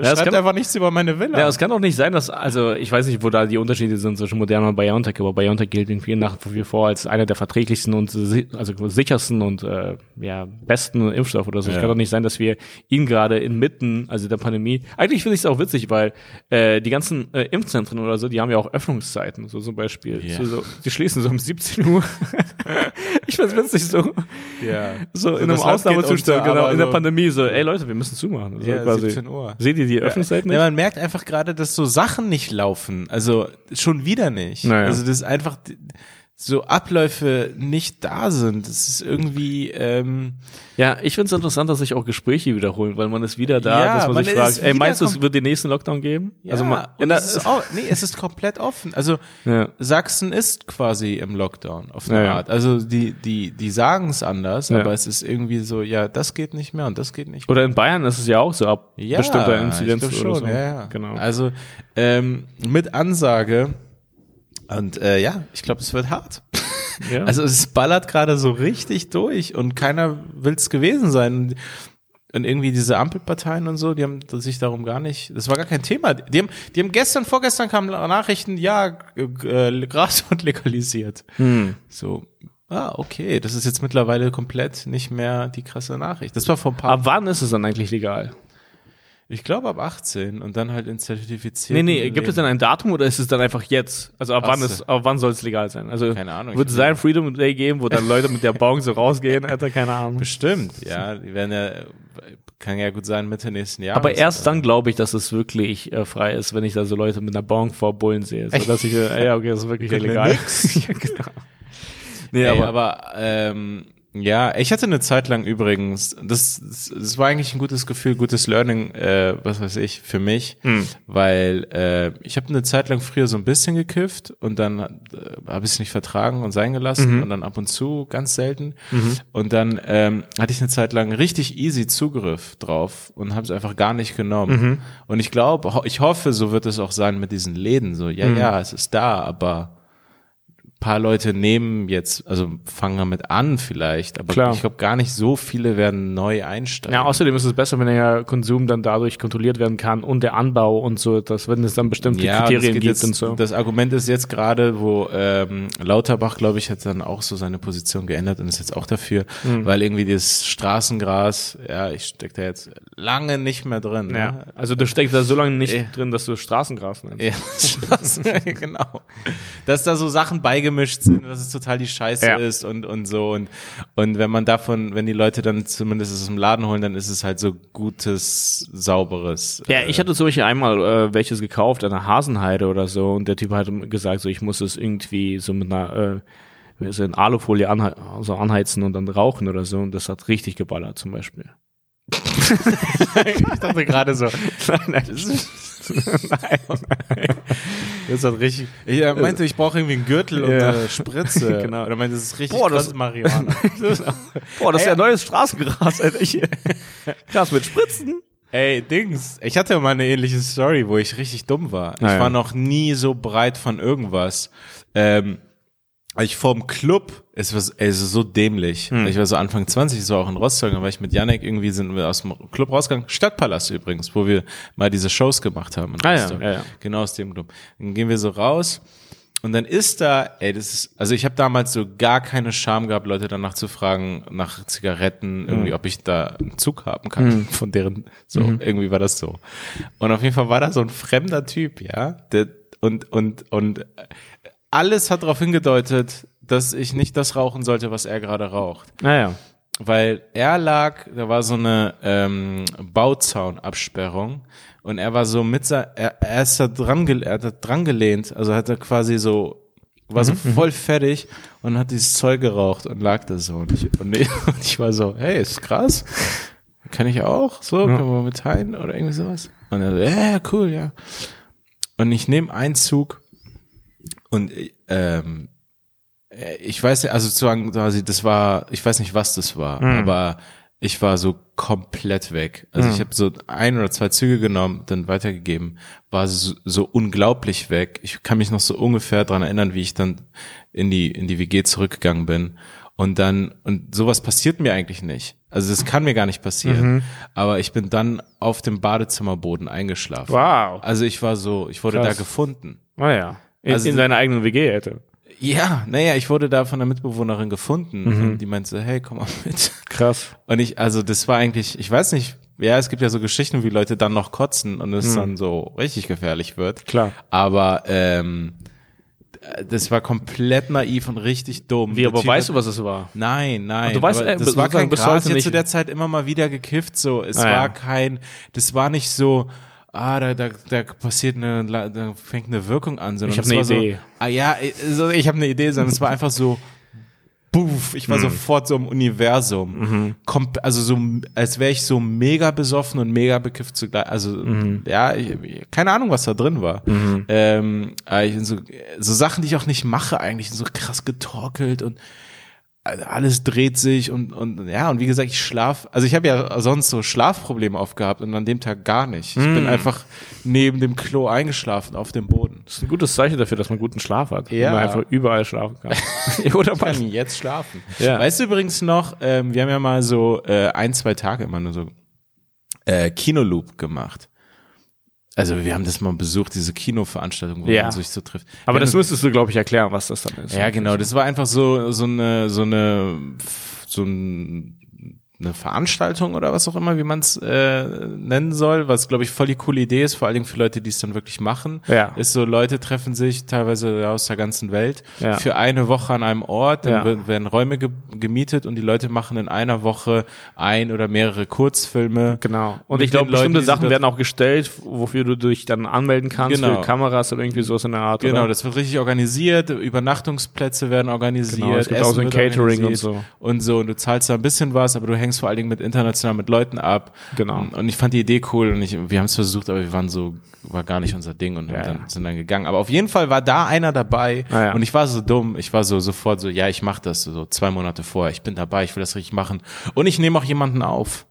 es Schreibt kann- einfach nichts über meine Villa. Ja, es kann doch nicht sein, dass, also ich weiß nicht, wo da die Unterschiede sind zwischen Moderna und BioNTech, aber BioNTech gilt irgendwie nach wie vor als einer der verträglichsten und also sichersten und äh, ja, besten Impfstoff oder so. Es Ja. kann doch nicht sein, dass wir ihn gerade inmitten, also der Pandemie, eigentlich finde ich es auch witzig, weil äh, die ganzen äh, Impfzentren oder so, die haben ja auch Öffnungszeiten, so zum Beispiel. Ja. So, so, die schließen so um 17 Uhr. ich find's witzig, so, ja. so in einem das Ausnahmezustand, unter, genau, in der so- Pandemie, so, ey Leute, wir müssen zumachen. So Ja, quasi. 17 Uhr. Seht ihr die Öffnungszeiten Ja, nicht? man merkt einfach gerade, dass so Sachen nicht laufen. Also schon wieder nicht. Naja. Also dass einfach d- so Abläufe nicht da sind. Das ist irgendwie ähm, Ja, ich finde es interessant, dass sich auch Gespräche wiederholen, weil man ist wieder da, Ja, dass man, man sich fragt, ey, meinst du, es wird den nächsten Lockdown geben? ja, also man, und es ist auch, nee, es ist komplett offen. Also ja. Sachsen ist quasi im Lockdown auf eine Ja. Art. Also die die die sagen es anders, aber es ist irgendwie so, ja, das geht nicht mehr und das geht nicht. Oder in Bayern ist es ja auch so ab bestimmter ich Inzidenz oder schon, so. ja, ja. Genau. Also ähm, mit Ansage und äh, ja, ich glaube, es wird hart. ja. Also es ballert gerade so richtig durch und keiner will's gewesen sein. Und irgendwie diese Ampelparteien und so, die haben sich darum gar nicht, das war gar kein Thema. Die haben, die haben gestern, vorgestern kamen Nachrichten, ja, äh, Grasland legalisiert. hm. So, ah, okay, das ist jetzt mittlerweile komplett nicht mehr die krasse Nachricht. Das war vor ein paar, Ab wann ist es dann eigentlich legal? Ich glaube ab 18 und dann halt in zertifiziert. Nee, nee, gibt es denn ein Datum oder ist es dann einfach jetzt? Also ab Ach wann ist, ab wann soll es legal sein? Also Keine Ahnung, Wird es ein Freedom Day geben, wo dann Leute mit der Bong so rausgehen? Alter, keine Ahnung. Bestimmt, ja, die werden ja, kann ja gut sein Mitte nächsten Jahres. Aber erst dann glaube ich, dass es wirklich äh, frei ist, wenn ich da so Leute mit einer Bong vor Bullen sehe. So, dass ich, äh, ja, okay, das ist wirklich illegal. ja, genau. Nee, Ey, aber, aber, ähm, ja, ich hatte eine Zeit lang übrigens, das, das, das war eigentlich ein gutes Gefühl, gutes Learning, äh, was weiß ich, für mich, Hm. weil äh, ich habe eine Zeit lang früher so ein bisschen gekifft und dann äh, habe ich es nicht vertragen und sein gelassen Mhm. und dann ab und zu, ganz selten. Und dann ähm, hatte ich eine Zeit lang richtig easy Zugriff drauf und habe es einfach gar nicht genommen. Mhm. Und ich glaube, ho ich hoffe, so wird es auch sein mit diesen Läden, so, ja, ja, es ist da, aber paar Leute nehmen jetzt, also fangen damit an vielleicht, aber Klar. ich glaube gar nicht so viele werden neu einsteigen. Ja, außerdem ist es besser, wenn der Konsum dann dadurch kontrolliert werden kann und der Anbau und so, dass wenn es dann bestimmte Ja, Kriterien gibt jetzt, und so. das Argument ist jetzt gerade, wo ähm, Lauterbach, glaube ich, hat dann auch so seine Position geändert und ist jetzt auch dafür, Mhm. weil irgendwie das Straßengras, ja, ich steck da jetzt lange nicht mehr drin. ja, Ne? also du steckst da so lange nicht Ja. drin, dass du Straßengras nennst. Ja, Straßen, genau. Dass da so Sachen beigemischt sind, dass es total die Scheiße Ja. ist und, und so. Und, und wenn man davon, wenn die Leute dann zumindest es im Laden holen, dann ist es halt so gutes, sauberes. Ja, äh, ich hatte solche einmal äh, welches gekauft an der Hasenheide oder so und der Typ hat gesagt, so ich muss es irgendwie so mit einer äh, so in Alufolie anhe so anheizen und dann rauchen oder so und das hat richtig geballert zum Beispiel. ich dachte gerade so. nein, nein. Das ist, das hat richtig. Ich äh, meinte, ich brauche irgendwie einen Gürtel und Ja. eine Spritze. Genau. Oder meinte, das ist richtig Boah, das- krass Marihuana. Boah, das ist ja neues Straßengras, Alter. Ich, Gras mit Spritzen. Ey, Dings, ich hatte mal eine ähnliche Story, wo ich richtig dumm war. Ich Ah, ja. war noch nie so breit von irgendwas. Ähm, ich vorm Club, es war ey, es ist so dämlich. Hm. Ich war so Anfang 20, so auch in Rostock, da war ich mit Janek irgendwie sind wir aus dem Club rausgegangen. Stadtpalast übrigens, wo wir mal diese Shows gemacht haben. Ah, ja, ja, ja. Genau aus dem Club. Dann gehen wir so raus und dann ist da, ey, das ist, also ich habe damals so gar keine Scham gehabt, Leute danach zu fragen, nach Zigaretten, irgendwie, ob ich da einen Zug haben kann, von deren, so, irgendwie war das so. Und auf jeden Fall war da so ein fremder Typ, ja, der, und, und, und alles hat darauf hingedeutet, dass ich nicht das rauchen sollte, was er gerade raucht Naja. weil er lag, da war so eine ähm, Bauzaunabsperrung und er war so mit sein, er, er ist da dran, er hat dran gelehnt, also hat er quasi so, war so voll fertig und hat dieses Zeug geraucht und lag da so und ich, und ich, und ich war so, hey, ist krass, kann ich auch, so, können wir mit teilen oder irgendwie sowas? Und er so, ja, ja, cool, ja. Und ich nehme einen Zug und ähm, äh, ich weiß ja, also zu sagen, quasi, das war, ich weiß nicht, was das war, aber ich war so komplett weg. Also ich habe so ein oder zwei Züge genommen, dann weitergegeben, war so, so unglaublich weg. Ich kann mich noch so ungefähr dran erinnern, wie ich dann in die in die WG zurückgegangen bin und dann und sowas passiert mir eigentlich nicht. Also das kann mir gar nicht passieren. Aber ich bin dann auf dem Badezimmerboden eingeschlafen. Wow. Also ich war so, ich wurde Krass. da gefunden. Naja. In, Also- in seiner eigenen WG hätte. Ja, naja, ich wurde da von einer Mitbewohnerin gefunden. Mhm. Und die meinte so, hey, komm mal mit. Krass. Und ich, also das war eigentlich, ich weiß nicht, ja, es gibt ja so Geschichten, wie Leute dann noch kotzen und es dann so richtig gefährlich wird. Mhm. Klar. Aber ähm, das war komplett naiv und richtig dumm. Wie, Der aber Typ weißt hat- du, was es war? Nein, nein. du weißt, äh, das war kein Gras. Ich zu der Zeit immer mal wieder gekifft. So, es Ah, war ja. kein, das war nicht so. Ah, da, da, da passiert eine, da fängt eine Wirkung an. Sondern Ich hab es eine Idee. So, ah ja, also ich habe eine Idee, sondern es war einfach so. Buff, ich Mhm. war sofort so im Universum. Komp also so, als wäre ich so mega besoffen und mega bekifft zugleich. Also, Mhm. ja, ich, keine Ahnung, was da drin war. Ähm, aber ich, so, so Sachen, die ich auch nicht mache eigentlich, so krass getorkelt und alles dreht sich und, und ja, und wie gesagt, ich schlaf, also ich habe ja sonst so Schlafprobleme aufgehabt und an dem Tag gar nicht. Ich Mm. bin einfach neben dem Klo eingeschlafen auf dem Boden. Das ist ein gutes Zeichen dafür, dass man guten Schlaf hat. Ja. Wenn man einfach überall schlafen kann. Oder Ich kann jetzt schlafen. Ja. Weißt du übrigens noch, ähm, wir haben ja mal so äh, ein, zwei Tage immer nur so äh, Kinoloop gemacht. Also wir haben das mal besucht, diese Kinoveranstaltung, wo Ja. man sich so trifft. Aber das müsstest du, glaube ich, erklären, was das dann ist. Ja, genau. Das war einfach so so eine so eine so ein, eine Veranstaltung oder was auch immer, wie man es äh, nennen soll, was glaube ich voll die coole Idee ist, vor allen Dingen für Leute, die es dann wirklich machen. Ja. Ist so Leute treffen sich teilweise aus der ganzen Welt Ja. für eine Woche an einem Ort, dann Ja. werden- Räume ge gemietet und die Leute machen in einer Woche ein oder mehrere Kurzfilme. Genau. Und ich glaube, bestimmte Sachen werden auch gestellt, wofür du dich dann anmelden kannst, Genau. für Kameras oder irgendwie sowas in der Art. Genau, oder? das wird richtig organisiert, Übernachtungsplätze werden organisiert, Genau, es gibt auch so ein Catering und so. Und so, und du zahlst da ein bisschen was, aber du hängst vor allen Dingen mit international mit Leuten ab. Genau. Und, ich fand die Idee cool und ich, wir haben es versucht, aber wir waren so, war gar nicht unser Ding und Ja, dann, sind dann gegangen. Aber auf jeden Fall war da einer dabei Ah, ja. und ich war so dumm, ich war so sofort so, ja, ich mach das, so zwei Monate vorher, ich bin dabei, ich will das richtig machen. Und ich nehme auch jemanden auf.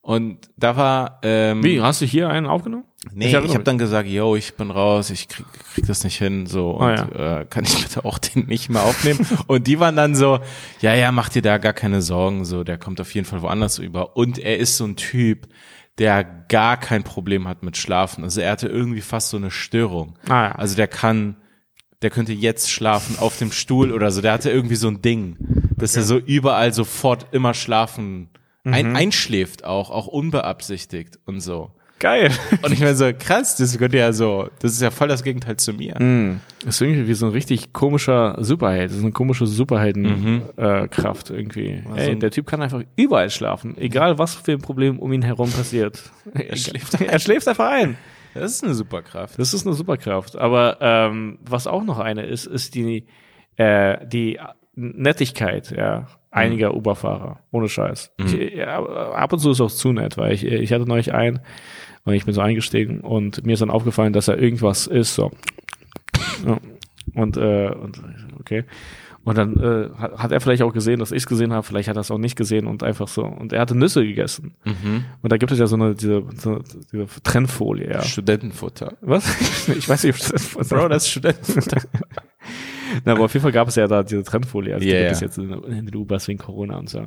Und da war, ähm, Wie, hast du hier einen aufgenommen? Nee, ich, habe dann gesagt, yo, ich bin raus, ich krieg, krieg das nicht hin, so und oh, ja. äh, kann ich bitte auch den nicht mehr aufnehmen? und die waren dann so, ja, ja, mach dir da gar keine Sorgen, so, der kommt auf jeden Fall woanders über. Und er ist so ein Typ, der gar kein Problem hat mit Schlafen. Also er hatte irgendwie fast so eine Störung. Ah, ja. Also der kann, der könnte jetzt schlafen auf dem Stuhl oder so. Der hatte irgendwie so ein Ding, dass okay. er so überall sofort immer schlafen, ein, mhm. einschläft auch, auch unbeabsichtigt und so. Geil. Und ich meine so, krass, das könnte ja so, das ist ja voll das Gegenteil zu mir. Mm. Das ist irgendwie wie so ein richtig komischer Superheld. Das ist eine komische Superheldenkraft mhm. äh, irgendwie. Also Ey, der Typ kann einfach überall schlafen, egal was für ein Problem um ihn herum passiert. er, schläft er schläft einfach ein. Das ist eine Superkraft. Das ist eine Superkraft. Aber ähm, was auch noch eine ist, ist die, äh, die Nettigkeit, ja, einiger mhm. Uberfahrer. Ohne Scheiß. Mhm. Ich, ab und zu ist es auch zu nett, weil ich, ich hatte neulich einen, und ich bin so eingestiegen und mir ist dann aufgefallen, dass er irgendwas ist, so. Ja. Und, äh, und okay. Und dann äh, hat, hat er vielleicht auch gesehen, dass ich es gesehen habe, vielleicht hat er es auch nicht gesehen und einfach so. Und er hatte Nüsse gegessen. Mhm. Und da gibt es ja so eine diese, so, diese Trennfolie, ja. Studentenfutter. Was? ich weiß nicht, ob Studentenfutter. Bro, das ist Studentenfutter. Na, aber auf jeden Fall gab es ja da diese Trendfolie, also yeah, die gibt es jetzt in, in den U-Bahns wegen Corona und so.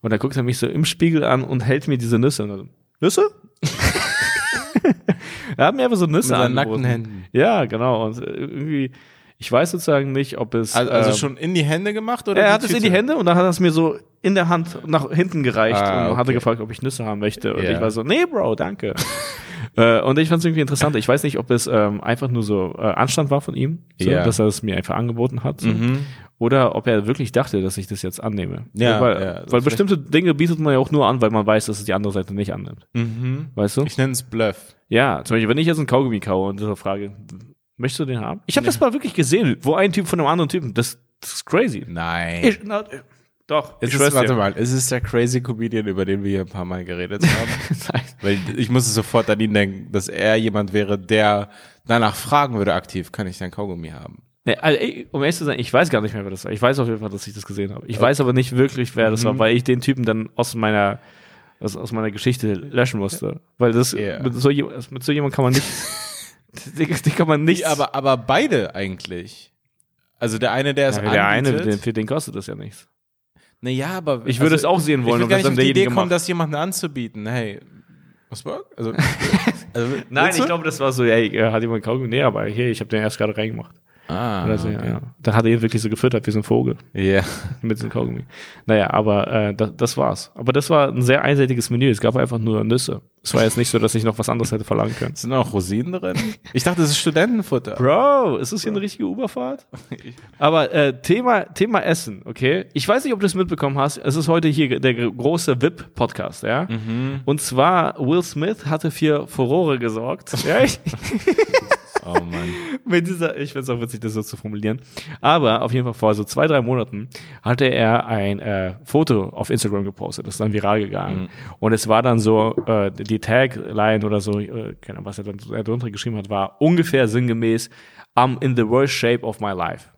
Und da guckt er mich so im Spiegel an und hält mir diese Nüsse. Und dann, Nüsse? er hat mir einfach so Nüsse Mit nackten Händen. Ja, genau. Und irgendwie, ich weiß sozusagen nicht, ob es. Also, also ähm, schon in die Hände gemacht oder? Er hat es in die Hände und dann hat er es mir so in der Hand nach hinten gereicht ah, und okay. hatte gefragt, ob ich Nüsse haben möchte. Und yeah. ich war so, nee, Bro, danke. Äh, und ich fand es irgendwie interessant. Ich weiß nicht, ob es ähm, einfach nur so äh, Anstand war von ihm, so, yeah. dass er es mir einfach angeboten hat. So. Mhm. Oder ob er wirklich dachte, dass ich das jetzt annehme. Ja, weil, ja, weil bestimmte Dinge bietet man ja auch nur an, weil man weiß, dass es die andere Seite nicht annimmt. Mhm. Weißt du? Ich nenne es Bluff. Ja, zum Beispiel, wenn ich jetzt einen Kaugummi kaue und so frage, möchtest du den haben? Ich habe nee. das mal wirklich gesehen, wo ein Typ von einem anderen Typen, das, das ist crazy. Nein. Ich, na, doch, es ist, warte mal, es ist der crazy Comedian, über den wir hier ein paar Mal geredet haben. Nein. Weil ich musste sofort an ihn denken, dass er jemand wäre, der danach fragen würde aktiv, kann ich dein Kaugummi haben? Nee, also, um ehrlich zu sein, ich weiß gar nicht mehr, wer das war. Ich weiß auf jeden Fall, dass ich das gesehen habe. Ich okay. weiß aber nicht wirklich, wer das mhm. war, weil ich den Typen dann aus meiner aus, aus meiner Geschichte löschen musste. Weil das yeah. mit, so, mit so jemand kann man nicht den, den kann man nicht. aber, aber beide eigentlich. Also der eine, der es ja, Der eine, den, für den kostet das ja nichts. Naja, aber. Ich würde also, es auch sehen wollen, ich will gar nicht auf die Idee kommen, das jemandem anzubieten. Hey, was war? Also, also Nein, ich glaube, das war so, ey, hat jemand Kaugummi? Nee, aber hier, ich habe den erst gerade reingemacht. Ah. Oder so, okay. ja. Da hat er ihn wirklich so gefüttert wie so ein Vogel. Ja. Yeah. Mit so einem Kaugummi. Naja, aber äh, das, das war's. Aber das war ein sehr einseitiges Menü. Es gab einfach nur Nüsse. Es war jetzt nicht so, dass ich noch was anderes hätte verlangen können. Sind auch Rosinen drin? Ich dachte, das ist Studentenfutter. Bro, ist das hier eine richtige Uberfahrt? Aber äh, Thema, Thema Essen, okay? Ich weiß nicht, ob du es mitbekommen hast. Es ist heute hier der große VIP-Podcast, ja? Mhm. Und zwar, Will Smith hatte für Furore gesorgt. ja, Oh Mann. Mit dieser, ich finde es auch witzig, das so zu formulieren. Aber auf jeden Fall vor so zwei, drei Monaten hatte er ein äh, Foto auf Instagram gepostet. Das ist dann viral gegangen. Mhm. Und es war dann so, äh, die Tagline oder so, äh, keine Ahnung, was er dann darunter geschrieben hat, war ungefähr sinngemäß, I'm in the worst shape of my life.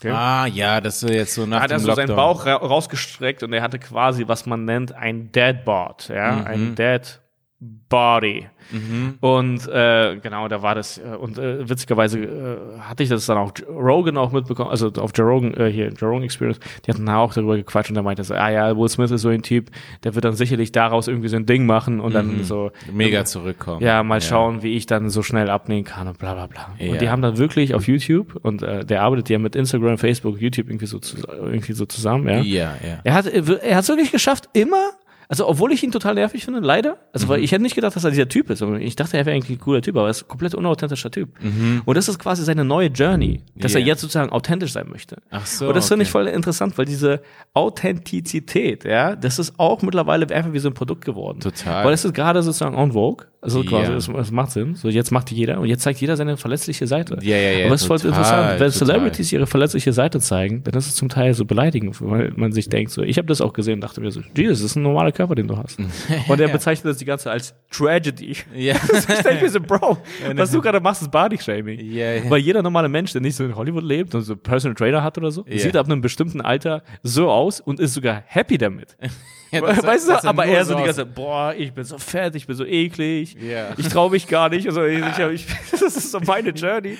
Okay. Ah, ja, das ist jetzt so nach hat dem er so seinen Bauch ra rausgestreckt und er hatte quasi, was man nennt, ein Dead Board, ja, mhm. ein Dead Body. Mhm. Und äh, genau, da war das. Äh, und äh, witzigerweise äh, hatte ich das dann auch Rogan auch mitbekommen, also auf Joe Rogan, äh, hier, Joe Rogan Experience, die hatten auch darüber gequatscht und der meinte so, ah ja, Will Smith ist so ein Typ, der wird dann sicherlich daraus irgendwie so ein Ding machen und mhm. dann so. Mega zurückkommen. Ja, mal ja. schauen, wie ich dann so schnell abnehmen kann und bla bla bla. Ja. Und die haben dann wirklich auf YouTube und äh, der arbeitet ja mit Instagram, Facebook, YouTube irgendwie so, zu, irgendwie so zusammen, ja. Ja, ja. Er hat er hat es wirklich geschafft, immer also, obwohl ich ihn total nervig finde, leider. Also, mhm. weil ich hätte nicht gedacht, dass er dieser Typ ist. Ich dachte, er wäre eigentlich ein cooler Typ, aber er ist ein komplett unauthentischer Typ. Mhm. Und das ist quasi seine neue Journey, dass yeah. er jetzt sozusagen authentisch sein möchte. Ach so. Und das okay. finde ich voll interessant, weil diese Authentizität, ja, das ist auch mittlerweile einfach wie so ein Produkt geworden. Total. Weil es ist gerade sozusagen on vogue. Also quasi, es, es, macht Sinn. So, jetzt macht jeder und jetzt zeigt jeder seine verletzliche Seite. Ja, ja, ja. Aber es ist voll interessant, wenn Celebrities ihre verletzliche Seite zeigen, dann ist es zum Teil so beleidigend, weil man sich denkt, so, ich habe das auch gesehen und dachte mir so, Jesus, das ist ein normaler Körper, den du hast. Und er bezeichnet das die ganze als Tragedy. Ja. ich denke mir so, Bro, was du gerade machst, ist Body-Shaming. Ja, ja. Weil jeder normale Mensch, der nicht so in Hollywood lebt und so Personal Trainer hat oder so, sieht ab einem bestimmten Alter so aus und ist sogar happy damit. Ja, weißt du, aber er so die ganze, boah, ich bin so fett, ich bin so eklig. Yeah. Ich traue mich gar nicht. Also ich, ich, das ist so meine Journey.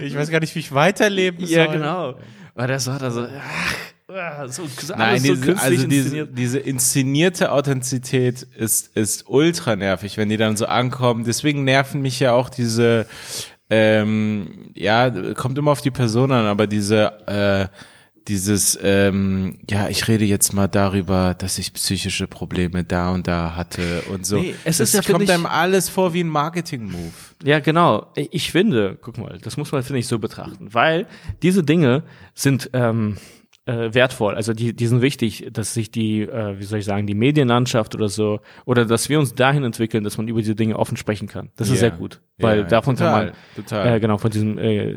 Ich weiß gar nicht, wie ich weiterleben soll. Ja, genau. Aber der sagt also, ach, so, Nein, diese, so also diese, diese inszenierte Authentizität ist, ist ultra nervig, wenn die dann so ankommen. Deswegen nerven mich ja auch diese, ähm, ja, kommt immer auf die Person an, aber diese, äh, dieses, ähm, ja, ich rede jetzt mal darüber, dass ich psychische Probleme da und da hatte und so. Nee, es das ist ja, kommt einem alles vor wie ein Marketing-Move. Ja, genau. Ich finde, guck mal, das muss man, finde ich, so betrachten, weil diese Dinge sind, ähm, äh, wertvoll. Also die, die sind wichtig, dass sich die, äh, wie soll ich sagen, die Medienlandschaft oder so, oder dass wir uns dahin entwickeln, dass man über diese Dinge offen sprechen kann. Das yeah. ist sehr gut. Weil ja, davon total, kann man, total. Äh, genau, von diesem, äh,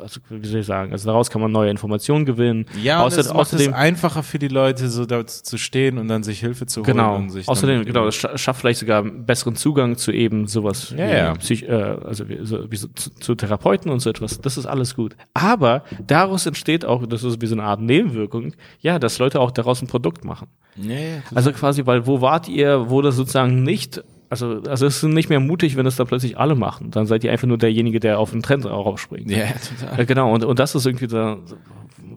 also, wie soll ich sagen, also daraus kann man neue Informationen gewinnen. Ja, Außer, und es macht es einfacher für die Leute, so da zu stehen und dann sich Hilfe zu holen. Genau. Und sich außerdem, genau, das schafft vielleicht sogar besseren Zugang zu eben sowas, ja, wie, ja. Psych, äh, also wie, so, wie so, zu, zu Therapeuten und so etwas. Das ist alles gut. Aber daraus entsteht auch, das ist wie so eine Art Nebenwirkung, ja, dass Leute auch daraus ein Produkt machen. Ja, also quasi, weil wo wart ihr, wo das sozusagen nicht also, also es ist nicht mehr mutig, wenn es da plötzlich alle machen. Dann seid ihr einfach nur derjenige, der auf den Trend raufspringt. Ja, total. Äh, genau, und, und das ist irgendwie da,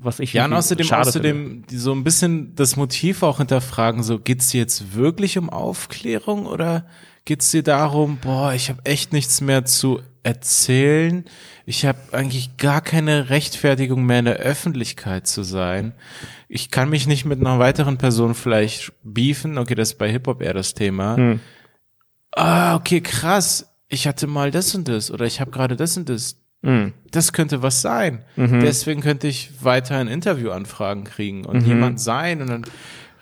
was ich Ja, und außerdem, außerdem die so ein bisschen das Motiv auch hinterfragen, so geht's dir jetzt wirklich um Aufklärung oder geht's dir darum, boah, ich habe echt nichts mehr zu erzählen. Ich habe eigentlich gar keine Rechtfertigung mehr in der Öffentlichkeit zu sein. Ich kann mich nicht mit einer weiteren Person vielleicht beefen. Okay, das ist bei Hip-Hop eher das Thema. Hm ah, okay, krass, ich hatte mal das und das oder ich habe gerade das und das. Mhm. Das könnte was sein. Mhm. Deswegen könnte ich weiterhin Interviewanfragen kriegen und mhm. jemand sein und dann.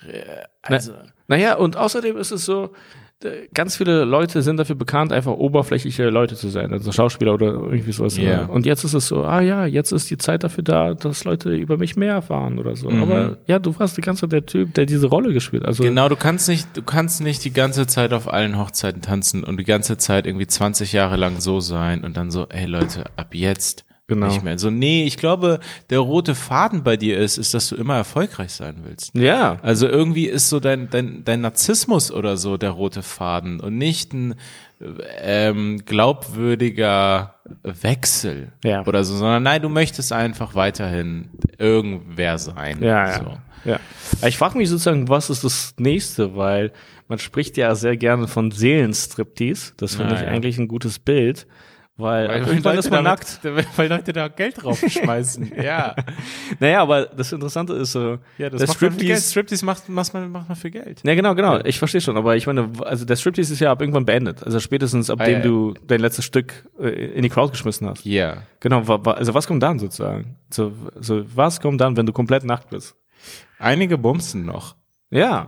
Äh, also. Na, naja, und außerdem ist es so, ganz viele Leute sind dafür bekannt, einfach oberflächliche Leute zu sein, also Schauspieler oder irgendwie sowas. Yeah. Und jetzt ist es so, ah ja, jetzt ist die Zeit dafür da, dass Leute über mich mehr erfahren oder so. Mhm. Aber ja, du warst die ganze Zeit der Typ, der diese Rolle gespielt. Also genau, du kannst nicht, du kannst nicht die ganze Zeit auf allen Hochzeiten tanzen und die ganze Zeit irgendwie 20 Jahre lang so sein und dann so, hey Leute, ab jetzt genau. nicht mehr. So, nee, ich glaube, der rote Faden bei dir ist, ist, dass du immer erfolgreich sein willst. Ja. Also irgendwie ist so dein, dein, dein Narzissmus oder so der rote Faden und nicht ein ähm, glaubwürdiger Wechsel ja. oder so, sondern nein, du möchtest einfach weiterhin irgendwer sein. Ja, ja. So. ja. Ich frage mich sozusagen, was ist das nächste, weil man spricht ja sehr gerne von Seelenstriptease. Das finde ich ja. eigentlich ein gutes Bild. Weil, weil irgendwann ist man nackt. Weil Leute da Geld draufschmeißen. ja. Naja, aber das Interessante ist so, ja, das der macht Striptease, Geld. Striptease macht, macht, man, macht man für Geld. Ja, genau, genau. Ja. Ich verstehe schon. Aber ich meine, also der Striptease ist ja ab irgendwann beendet. Also spätestens ab ah, dem ja. du dein letztes Stück äh, in die Crowd geschmissen hast. Ja. Yeah. Genau. Also was kommt dann sozusagen? So, so, was kommt dann, wenn du komplett nackt bist? Einige bumsen noch. Ja.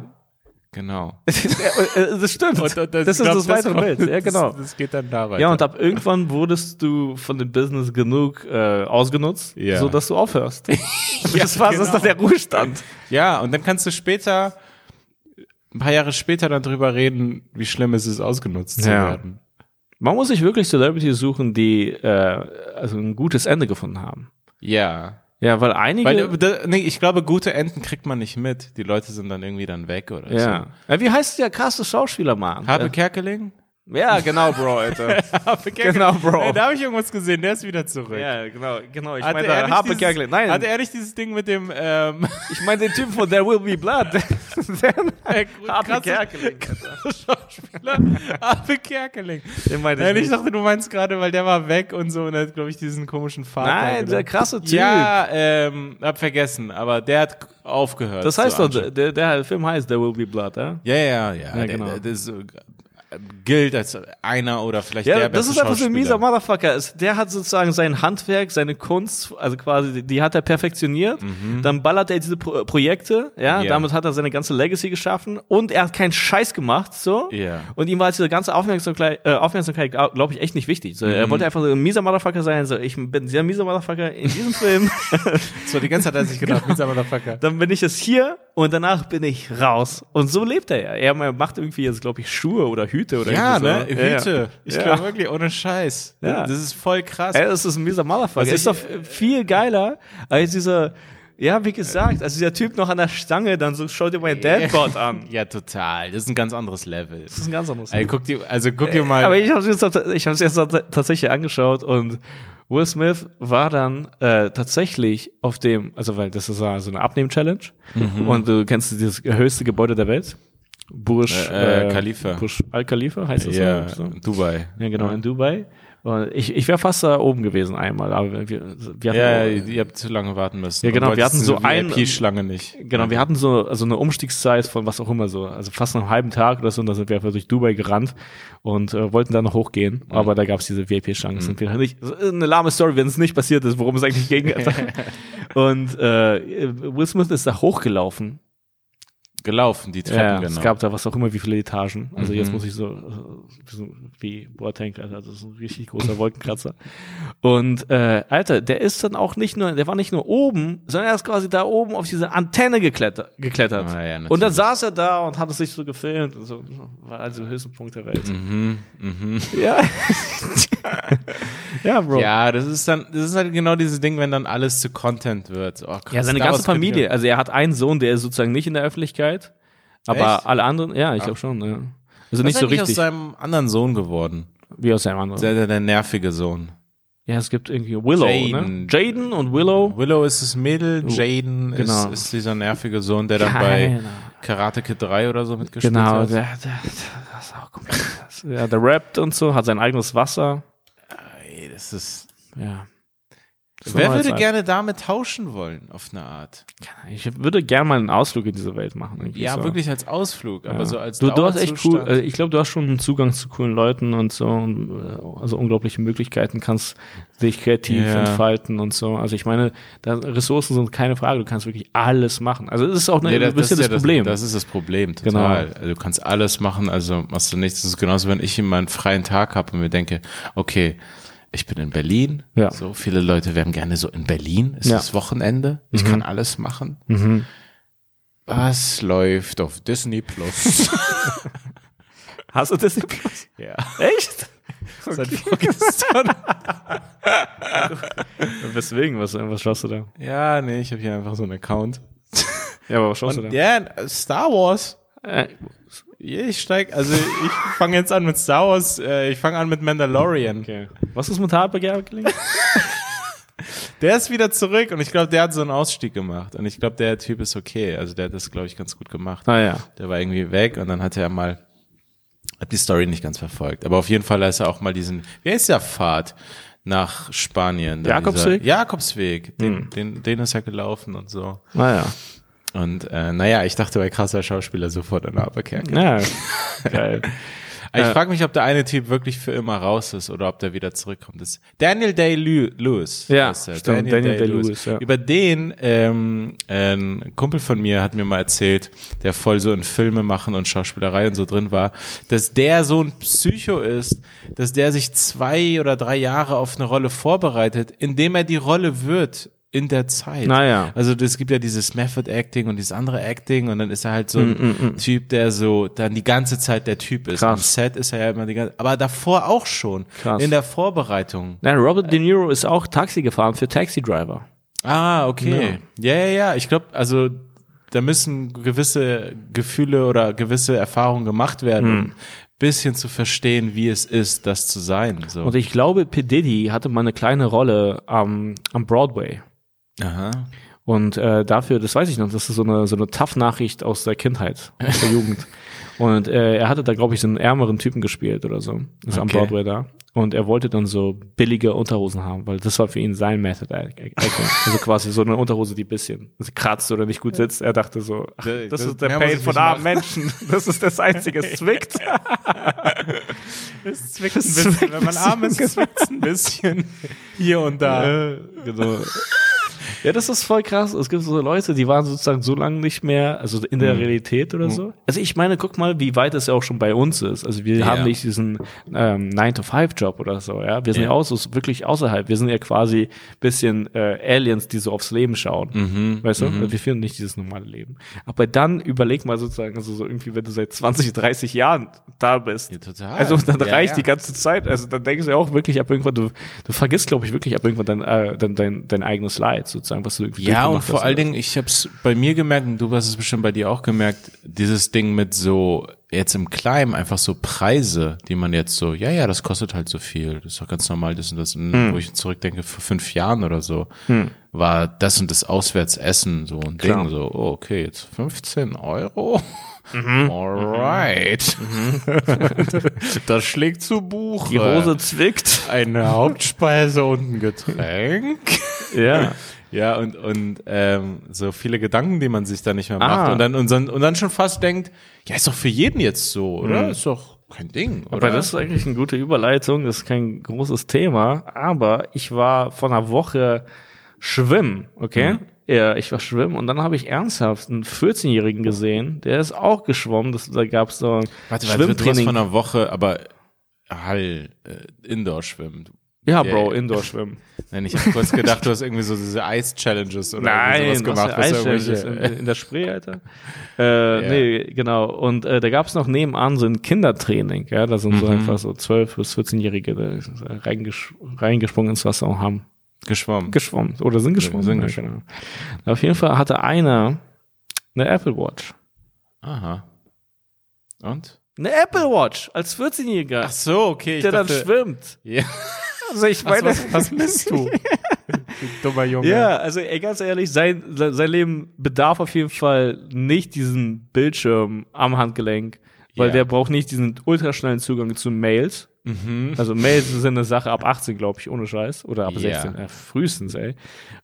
Genau. das stimmt. Und, und das, das ist das weitere Bild. Ja, genau. Das, das, geht dann da weiter. Ja, und ab irgendwann wurdest du von dem Business genug äh, ausgenutzt, ja. so dass du aufhörst. ja, das war genau. das ist der Ruhestand. Ja, und dann kannst du später, ein paar Jahre später dann drüber reden, wie schlimm es ist, ausgenutzt zu ja. werden. Man muss sich wirklich Celebrities suchen, die äh, also ein gutes Ende gefunden haben. Ja. Ja, weil einige. Weil, nee, ich glaube, gute Enten kriegt man nicht mit. Die Leute sind dann irgendwie dann weg oder ja. so. Ja, wie heißt der krasse Schauspieler, Mann? Habe Kerkeling? Ja, genau, Bro, Alter. genau, Bro. Ey, da habe ich irgendwas gesehen, der ist wieder zurück. Ja, genau, genau. Ich meine, Harpe Kerkeling. Nein. Hatte er nicht dieses Ding mit dem, ähm Ich meine den Typ von There Will Be Blood. Harpe Kerkeling. Schauspieler. Harpe Kerkeling. Den meinte ich, ja, ich dachte, du meinst gerade, weil der war weg und so und er hat, glaube ich, diesen komischen Vater. Nein, der krasse Typ. Ja, ähm, hab vergessen, aber der hat aufgehört. Das heißt doch, der, der Film heißt There Will Be Blood, ja? Ja, ja, ja. ja genau. Der, der ist, gilt als einer oder vielleicht ja, der beste das ist einfach so ein mieser Motherfucker. Der hat sozusagen sein Handwerk, seine Kunst, also quasi, die hat er perfektioniert. Mhm. Dann ballert er diese Pro Projekte, ja, yeah. damit hat er seine ganze Legacy geschaffen und er hat keinen Scheiß gemacht, so. Yeah. Und ihm war diese ganze Aufmerksamkeit, äh, Aufmerksamkeit glaube ich, echt nicht wichtig. So, mhm. Er wollte einfach so ein mieser Motherfucker sein, so, ich bin sehr mieser Motherfucker in diesem Film. so, die ganze Zeit hat er sich gedacht, mieser Motherfucker. Dann bin ich es hier und danach bin ich raus. Und so lebt er ja. Er macht irgendwie jetzt, glaube ich, Schuhe oder Hüte oder Ja, ne? So. Hüte. Ja. Ich ja. glaube wirklich, ohne Scheiß. Ja. Das ist voll krass. Ey, das ist ein mieser Motherfucker. ist doch viel geiler als dieser Ja, wie gesagt, also der Typ noch an der Stange, dann so, schau dir mein Dadbot an. Ja, total. Das ist ein ganz anderes Level. Das ist ein ganz anderes Ey, guck dir, also guck dir mal. Aber ich habe es jetzt, ich hab's jetzt tatsächlich angeschaut und Will Smith war dann äh, tatsächlich auf dem, also weil das ist so eine Abnehm-Challenge Mhm. und du kennst dieses höchste Gebäude der Welt. Burj Äh, äh, Khalifa. Burj Al Khalifa heißt das ja, so? Dubai. Ja, genau, in Dubai. Und ich ich wäre fast da oben gewesen einmal, aber wir, wir hatten Ja, ihr habt zu lange warten müssen. Ja, genau, wir hatten so eine schlange nicht. Genau, wir hatten so also eine Umstiegszeit von was auch immer so, also fast einen halben Tag oder so, und da sind wir einfach durch Dubai gerannt und äh, wollten dann noch hochgehen, Mhm. aber da gab es diese VIP-Schlange. Sind wir nicht eine lahme Story, wenn es nicht passiert ist, worum es eigentlich ging. und äh, Will Smith ist da hochgelaufen. Gelaufen, die Treppen, Ja, genau. es gab da was auch immer, wie viele Etagen. Also jetzt Mhm. muss ich so, äh, so wie Boateng, also das ist ein richtig großer Wolkenkratzer. Und äh, Alter, der ist dann auch nicht nur, der war nicht nur oben, sondern er ist quasi da oben auf diese Antenne geklettert. geklettert. Ah, ja, und dann saß er da und hat es sich so gefilmt. Und so, war also der höchste Punkt der Welt. Mhm, mhm. Ja. ja, Bro. Ja. Ja, das ist dann, das ist halt genau dieses Ding, wenn dann alles zu Content wird. Oh, krass, seine daraus ganze Familie. Also er hat einen Sohn, der ist sozusagen nicht in der Öffentlichkeit, aber Echt? alle anderen, ja, ich glaube schon. Ja. Also Was nicht ist so richtig, aus seinem anderen Sohn geworden? wie aus seinem anderen. Der, der, der nervige Sohn. Ja, es gibt irgendwie Willow, Jaden. ne? Jaden und Willow. Willow ist das Mädel, Oh, Jaden genau. ist, ist dieser nervige Sohn, der dann bei. Karate Kid 3 oder so mitgespielt Genau, hat. der, der, der, das ist auch komplett. Ja, der rappt und so, hat sein eigenes Wasser. Das ist, Ja. Das wer würde gerne damit tauschen wollen, auf eine Art? Ich würde gerne mal einen Ausflug in diese Welt machen. Ja, so. wirklich als Ausflug, aber Ja. so als du, du hast echt cool, äh, ich glaube, du hast schon einen Zugang zu coolen Leuten und so, äh, also unglaubliche Möglichkeiten, kannst dich kreativ Ja. entfalten und so. Also ich meine, da, Ressourcen sind keine Frage, du kannst wirklich alles machen. Also es ist auch eine, Nee, ein bisschen das, ist ja Problem. Das, ist das Problem, Genau. total. Also du kannst alles machen, also machst du nichts. Das ist genauso, wenn ich immer einen freien Tag habe und mir denke, okay, ich bin in Berlin. Ja. So viele Leute wären gerne so in Berlin. Es Ja. ist Wochenende. Ich kann alles machen. mhm. Was läuft auf Disney Plus? Hast du Disney Plus? ja. Echt? Seit vorgestern. Weswegen? Was, was schaust du da? ja, nee, ich habe hier einfach so einen Account. Ja, aber was schaust Und du da? ja, Star Wars. Äh, Ich steig, also ich fange jetzt an mit Star Wars. Äh, ich fange an mit Mandalorian. okay. Was ist mit Tatbegehrung? Der ist wieder zurück und ich glaube, der hat so einen Ausstieg gemacht. Und ich glaube, der Typ ist okay. Also der hat das, glaube ich, ganz gut gemacht. ah ja. Der war irgendwie weg und dann hat er mal, hat die Story nicht ganz verfolgt. Aber auf jeden Fall ist er auch mal diesen, wie heißt der Pfad nach Spanien? Jakobsweg? Dieser, Jakobsweg. Den, den, den ist er gelaufen und so. Ah ja. Und äh, naja, ich dachte bei krasser Schauspieler sofort an Aberkerke. Ja, geil. Ich Äh, frage mich, ob der eine Typ wirklich für immer raus ist oder ob der wieder zurückkommt. Das ist Daniel Day-Lewis. Ja, heißt er. stimmt, Daniel Day-Lewis, ja. Über den, ähm, ein Kumpel von mir hat mir mal erzählt, der voll so in Filme machen und Schauspielerei und so drin war, dass der so ein Psycho ist, dass der sich zwei oder drei Jahre auf eine Rolle vorbereitet, indem er die Rolle wird in der Zeit. Naja. Also es gibt ja dieses Method Acting und dieses andere Acting und dann ist er halt so ein Mm, Typ, der so dann die ganze Zeit der Typ ist. Krass. Am Set ist er ja immer die ganze, aber davor auch schon. Krass. In der Vorbereitung. Nein, Robert De Niro ist auch Taxi gefahren für Taxi Driver. Ah, okay. Ja, ja, ja. Ich glaube, also da müssen gewisse Gefühle oder gewisse Erfahrungen gemacht werden, um ein bisschen zu verstehen, wie es ist, das zu sein. So. Und ich glaube, P. Diddy hatte mal eine kleine Rolle am, am Broadway. Aha. Und äh, dafür, das weiß ich noch, das ist so eine, so eine Tough-Nachricht aus der Kindheit, aus der Jugend. Und äh, er hatte da, glaube ich, so einen ärmeren Typen gespielt oder so. Ist am Okay. Broadway da. Und er wollte dann so billige Unterhosen haben, weil das war für ihn sein Method Acting. Also quasi so eine Unterhose, die bisschen kratzt oder nicht gut sitzt. Er dachte so, ach, Das- das ist der Pain von armen. Menschen. Das ist das Einzige, es zwickt. Es zwickt ein bisschen, wenn man arm ist, zwickt ein bisschen hier und da. Äh, genau. Ja, das ist voll krass. Es gibt so Leute, die waren sozusagen so lange nicht mehr, also in der Realität oder so. Also ich meine, guck mal, wie weit es ja auch schon bei uns ist. Also wir Ja. haben nicht diesen ähm, 9-to-5-Job oder so, ja. Wir sind ja, Ja. auch so wirklich außerhalb. Wir sind ja quasi bisschen äh, Aliens, die so aufs Leben schauen. Mhm. Weißt du? Wir führen nicht dieses normale Leben. Aber dann überleg mal sozusagen, also so irgendwie, wenn du seit 20, 30 Jahren da bist. Ja, total. Also dann reicht die ganze Zeit. Also dann denkst du ja auch wirklich ab irgendwann, du, du vergisst, glaube ich, wirklich ab irgendwann dein, äh, dein, dein, dein eigenes Leid. Sozusagen, was du Ja, und vor allen Dingen, ich habe es bei mir gemerkt, und du hast es bestimmt bei dir auch gemerkt, dieses Ding mit so, jetzt im Kleinen, einfach so Preise, die man jetzt so, ja, ja, das kostet halt so viel, das ist doch ganz normal, das und das, und hm. wo ich zurückdenke, vor fünf Jahren oder so, hm. war das und das Auswärtsessen so ein Klar. Ding, so, oh, okay, jetzt 15 Euro? Mhm. Alright. Mhm. das schlägt zu Buch. Die Hose zwickt. Eine Hauptspeise und ein Getränk. ja. Ja, und, und ähm, so viele Gedanken, die man sich da nicht mehr macht. Ah. Und, dann, und, dann, und dann schon fast denkt, ja, ist doch für jeden jetzt so, oder? Mhm. Ist doch kein Ding, oder? Aber das ist eigentlich eine gute Überleitung, das ist kein großes Thema. Aber ich war vor einer Woche schwimmen, okay? Mhm. Ja, ich war schwimmen und dann habe ich ernsthaft einen 14-Jährigen gesehen, der ist auch geschwommen. Das, da gab es so warte, Schwimmtraining. Warte, du hast von einer Woche, aber Hall, äh, Indoor-Schwimmen. Ja, Bro, Indoor-Schwimmen. Nein, ich habe kurz gedacht, du hast irgendwie so diese Ice-Challenges oder Nein, sowas gemacht. Was Ice-Challenges in, in, der Spree, Alter. Äh, yeah. Nee, genau. Und äh, da gab es noch nebenan so ein Kindertraining. Ja, da sind mhm. so einfach so 12- bis 14-Jährige reinges reingesprungen ins Wasser und haben Geschwommen. Geschwommen. Oder sind geschwommen. Sind geschwommen. Genau. Auf jeden Fall hatte einer eine Apple Watch. Aha. Und? Eine Apple Watch als 14-Jähriger. Ach so, okay. Der dachte, dann schwimmt. Ja. Also ich meine, was, was bist du? dummer Junge. Ja, also ey, ganz ehrlich, sein, sein Leben bedarf auf jeden Fall nicht diesen Bildschirm am Handgelenk, weil yeah. der braucht nicht diesen ultraschnellen Zugang zu Mails. Mhm. Also Mails sind eine Sache ab 18, glaube ich, ohne Scheiß. Oder ab yeah. 16, äh, frühestens, ey.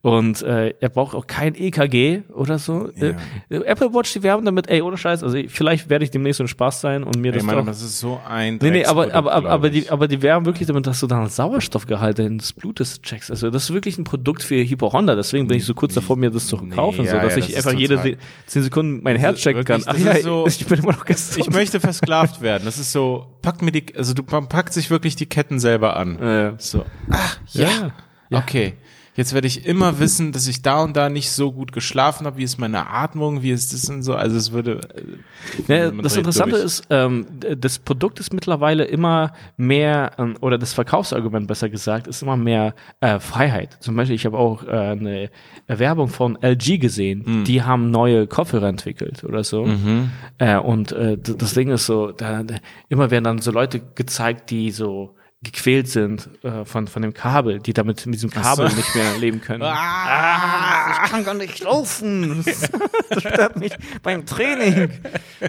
Und äh, er braucht auch kein EKG oder so. Yeah. Äh, Apple Watch, die werben damit, ey, ohne Scheiß. Also vielleicht werde ich demnächst so ein Spaß sein und mir ey, das Mann, doch, das ist so ein Nee, nee, aber, aber, aber, aber, die, aber die werben wirklich damit, dass du dann Sauerstoffgehalt des Blutes checkst. Also das ist wirklich ein Produkt für Hypochonda. Deswegen bin ich so kurz davor, mir das zu kaufen, nee, so dass ja, ich einfach jede 10 Sekunden mein Herz checken kann. Ach ja, so, ich bin immer noch gesund. Ich möchte versklavt werden. Das ist so, pack mir die, also du packt sich wirklich die Ketten selber an. Ja. So, ach, ja. ja. Okay. Jetzt werde ich immer wissen, dass ich da und da nicht so gut geschlafen habe. Wie ist meine Atmung? Wie ist das und so? Also es würde. Äh, ja, das Interessante durch. ist, ähm, das Produkt ist mittlerweile immer mehr ähm, oder das Verkaufsargument besser gesagt ist immer mehr äh, Freiheit. Zum Beispiel, ich habe auch äh, eine Werbung von LG gesehen. Mhm. Die haben neue Kopfhörer entwickelt oder so. Mhm. Äh, und äh, das Ding ist so, da, da, immer werden dann so Leute gezeigt, die so gequält sind äh, von, von dem Kabel, die damit mit diesem Kabel so. nicht mehr leben können. Ah, ah, ich kann gar nicht laufen. Das stört mich beim Training.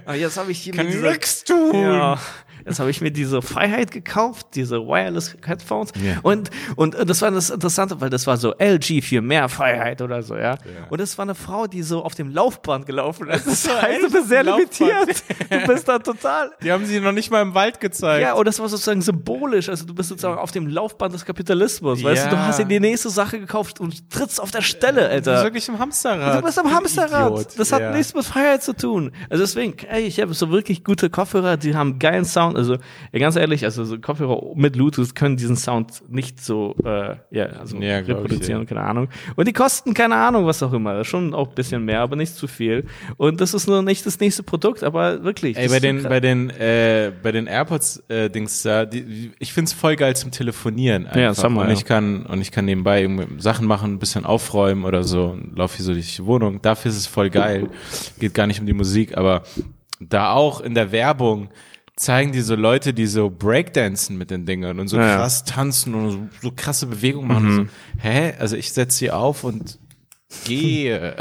Aber jetzt habe ich hier Kann nichts tun. Ja, Jetzt habe ich mir diese Freiheit gekauft, diese Wireless Headphones. Yeah. Und, und das war das Interessante, weil das war so LG für mehr Freiheit oder so, ja. ja. Und es war eine Frau, die so auf dem Laufband gelaufen ist. Das heißt, du bist sehr limitiert. Du bist da total. Die haben sie noch nicht mal im Wald gezeigt. Ja, und das war sozusagen symbolisch. Also du bist sozusagen auf dem Laufband des Kapitalismus. Weißt du, du hast dir die nächste Sache gekauft und trittst auf der Stelle, Alter. Du bist wirklich im Hamsterrad. Du bist am Hamsterrad. Idiot. Das hat nichts mit Freiheit zu tun. Also deswegen, ey, ich habe so wirklich gute Kopfhörer, die haben geilen Sound. Also ja, ganz ehrlich, also so Kopfhörer mit Bluetooth können diesen Sound nicht so äh, ja, also ja, reproduzieren, ich, ja. keine Ahnung. Und die kosten keine Ahnung, was auch immer. Schon auch ein bisschen mehr, aber nicht zu viel. Und das ist nur nicht das nächste Produkt, aber wirklich. Ey, bei den, bei den, äh, bei den AirPods äh, Dings da, die, ich find's voll geil zum Telefonieren. Einfach. Ja, Summer, und ich kann und ich kann nebenbei Sachen machen, ein bisschen aufräumen oder so, laufe hier so durch die Wohnung. Dafür ist es voll geil. Geht gar nicht um die Musik, aber da auch in der Werbung zeigen die so Leute, die so Breakdancen mit den Dingern und so ja, krass tanzen und so, so krasse Bewegungen machen. Mhm. So, hä? Also ich setze sie auf und gehe.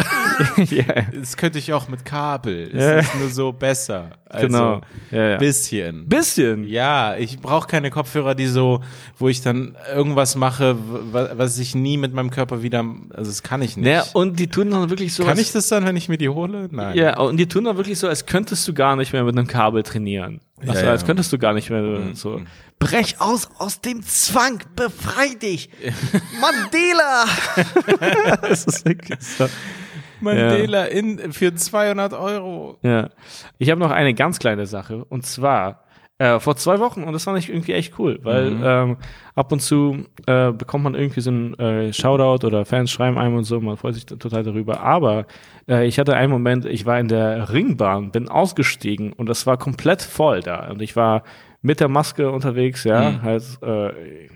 yeah. Das könnte ich auch mit Kabel. Es yeah. ist nur so besser. Also genau. Ja, ja. Bisschen. Bisschen. Ja, ich brauche keine Kopfhörer, die so, wo ich dann irgendwas mache, was ich nie mit meinem Körper wieder, also das kann ich nicht. Ja, und die tun dann wirklich so. Kann ich das dann, wenn ich mir die hole? Nein. Ja, und die tun dann wirklich so, als könntest du gar nicht mehr mit einem Kabel trainieren. Also, ja, ja. als könntest du gar nicht mehr mhm. so. Brech aus aus dem Zwang, befrei dich. Mandela! das ist wirklich so. Mandela ja. in, für 200 Euro. Ja. Ich habe noch eine ganz kleine Sache und zwar äh, vor zwei Wochen und das fand ich irgendwie echt cool, weil mhm. ähm, ab und zu äh, bekommt man irgendwie so ein äh, Shoutout oder Fans schreiben einem und so, man freut sich total darüber. Aber äh, ich hatte einen Moment, ich war in der Ringbahn, bin ausgestiegen und das war komplett voll da und ich war mit der Maske unterwegs, ja, mhm. halt äh,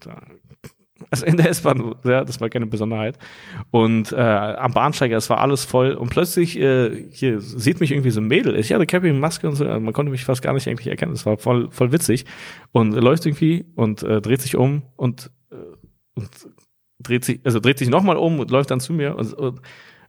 da Also in der S-Bahn, ja, das war keine Besonderheit. Und äh, am Bahnsteiger, es war alles voll. Und plötzlich äh, hier sieht mich irgendwie so ein Mädel. Ich hatte Cappy, Maske und so. Also man konnte mich fast gar nicht eigentlich erkennen. Das war voll, voll witzig. Und läuft irgendwie und äh, dreht sich um und, äh, und dreht sich, also dreht sich nochmal um und läuft dann zu mir und, und,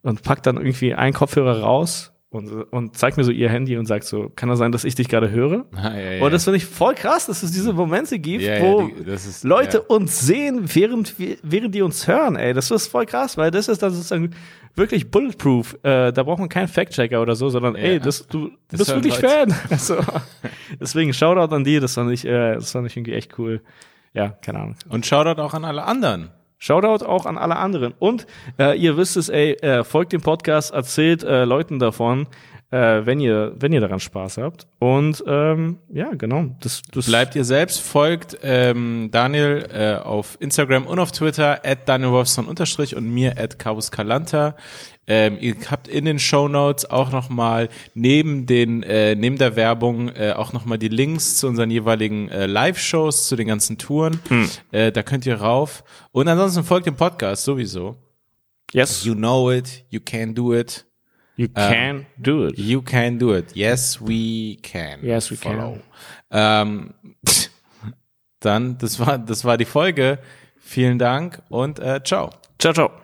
und packt dann irgendwie einen Kopfhörer raus und, und zeigt mir so ihr Handy und sagt so, kann das sein, dass ich dich gerade höre? Ah, ja, ja. Und das finde ich voll krass, dass es diese Momente gibt, ja, wo die, ist, Leute uns sehen, während, wir, während die uns hören, ey. Das ist voll krass, weil das ist dann sozusagen wirklich bulletproof. Äh, da braucht man keinen Fact-Checker oder so, sondern ey, das, du das bist wirklich Leute. Fan. Also, deswegen Shoutout an die, das fand ich, äh, das fand ich irgendwie echt cool. Ja, keine Ahnung. Und Shoutout auch an alle anderen. Shoutout auch an alle anderen. Und äh, ihr wisst es, ey, äh, folgt dem Podcast, erzählt äh, Leuten davon, äh, wenn ihr wenn ihr daran Spaß habt. Und ähm, ja, genau. Das, das Bleibt ihr selbst, folgt ähm, Daniel äh, auf Instagram und auf Twitter at Daniel Wolfson unterstrich und mir at Carus Calanta. Ähm, ihr habt in den Show Notes auch nochmal neben den äh, neben der Werbung äh, auch nochmal die Links zu unseren jeweiligen äh, Live-Shows, zu den ganzen Touren. Hm. Äh, da könnt ihr rauf. Und ansonsten folgt dem Podcast sowieso. Yes. You know it. You can do it. You can um, do it. You can do it. Yes, we can. Yes, we follow. can. Ähm, dann, das war, das war die Folge. Vielen Dank und äh, ciao. Ciao, ciao.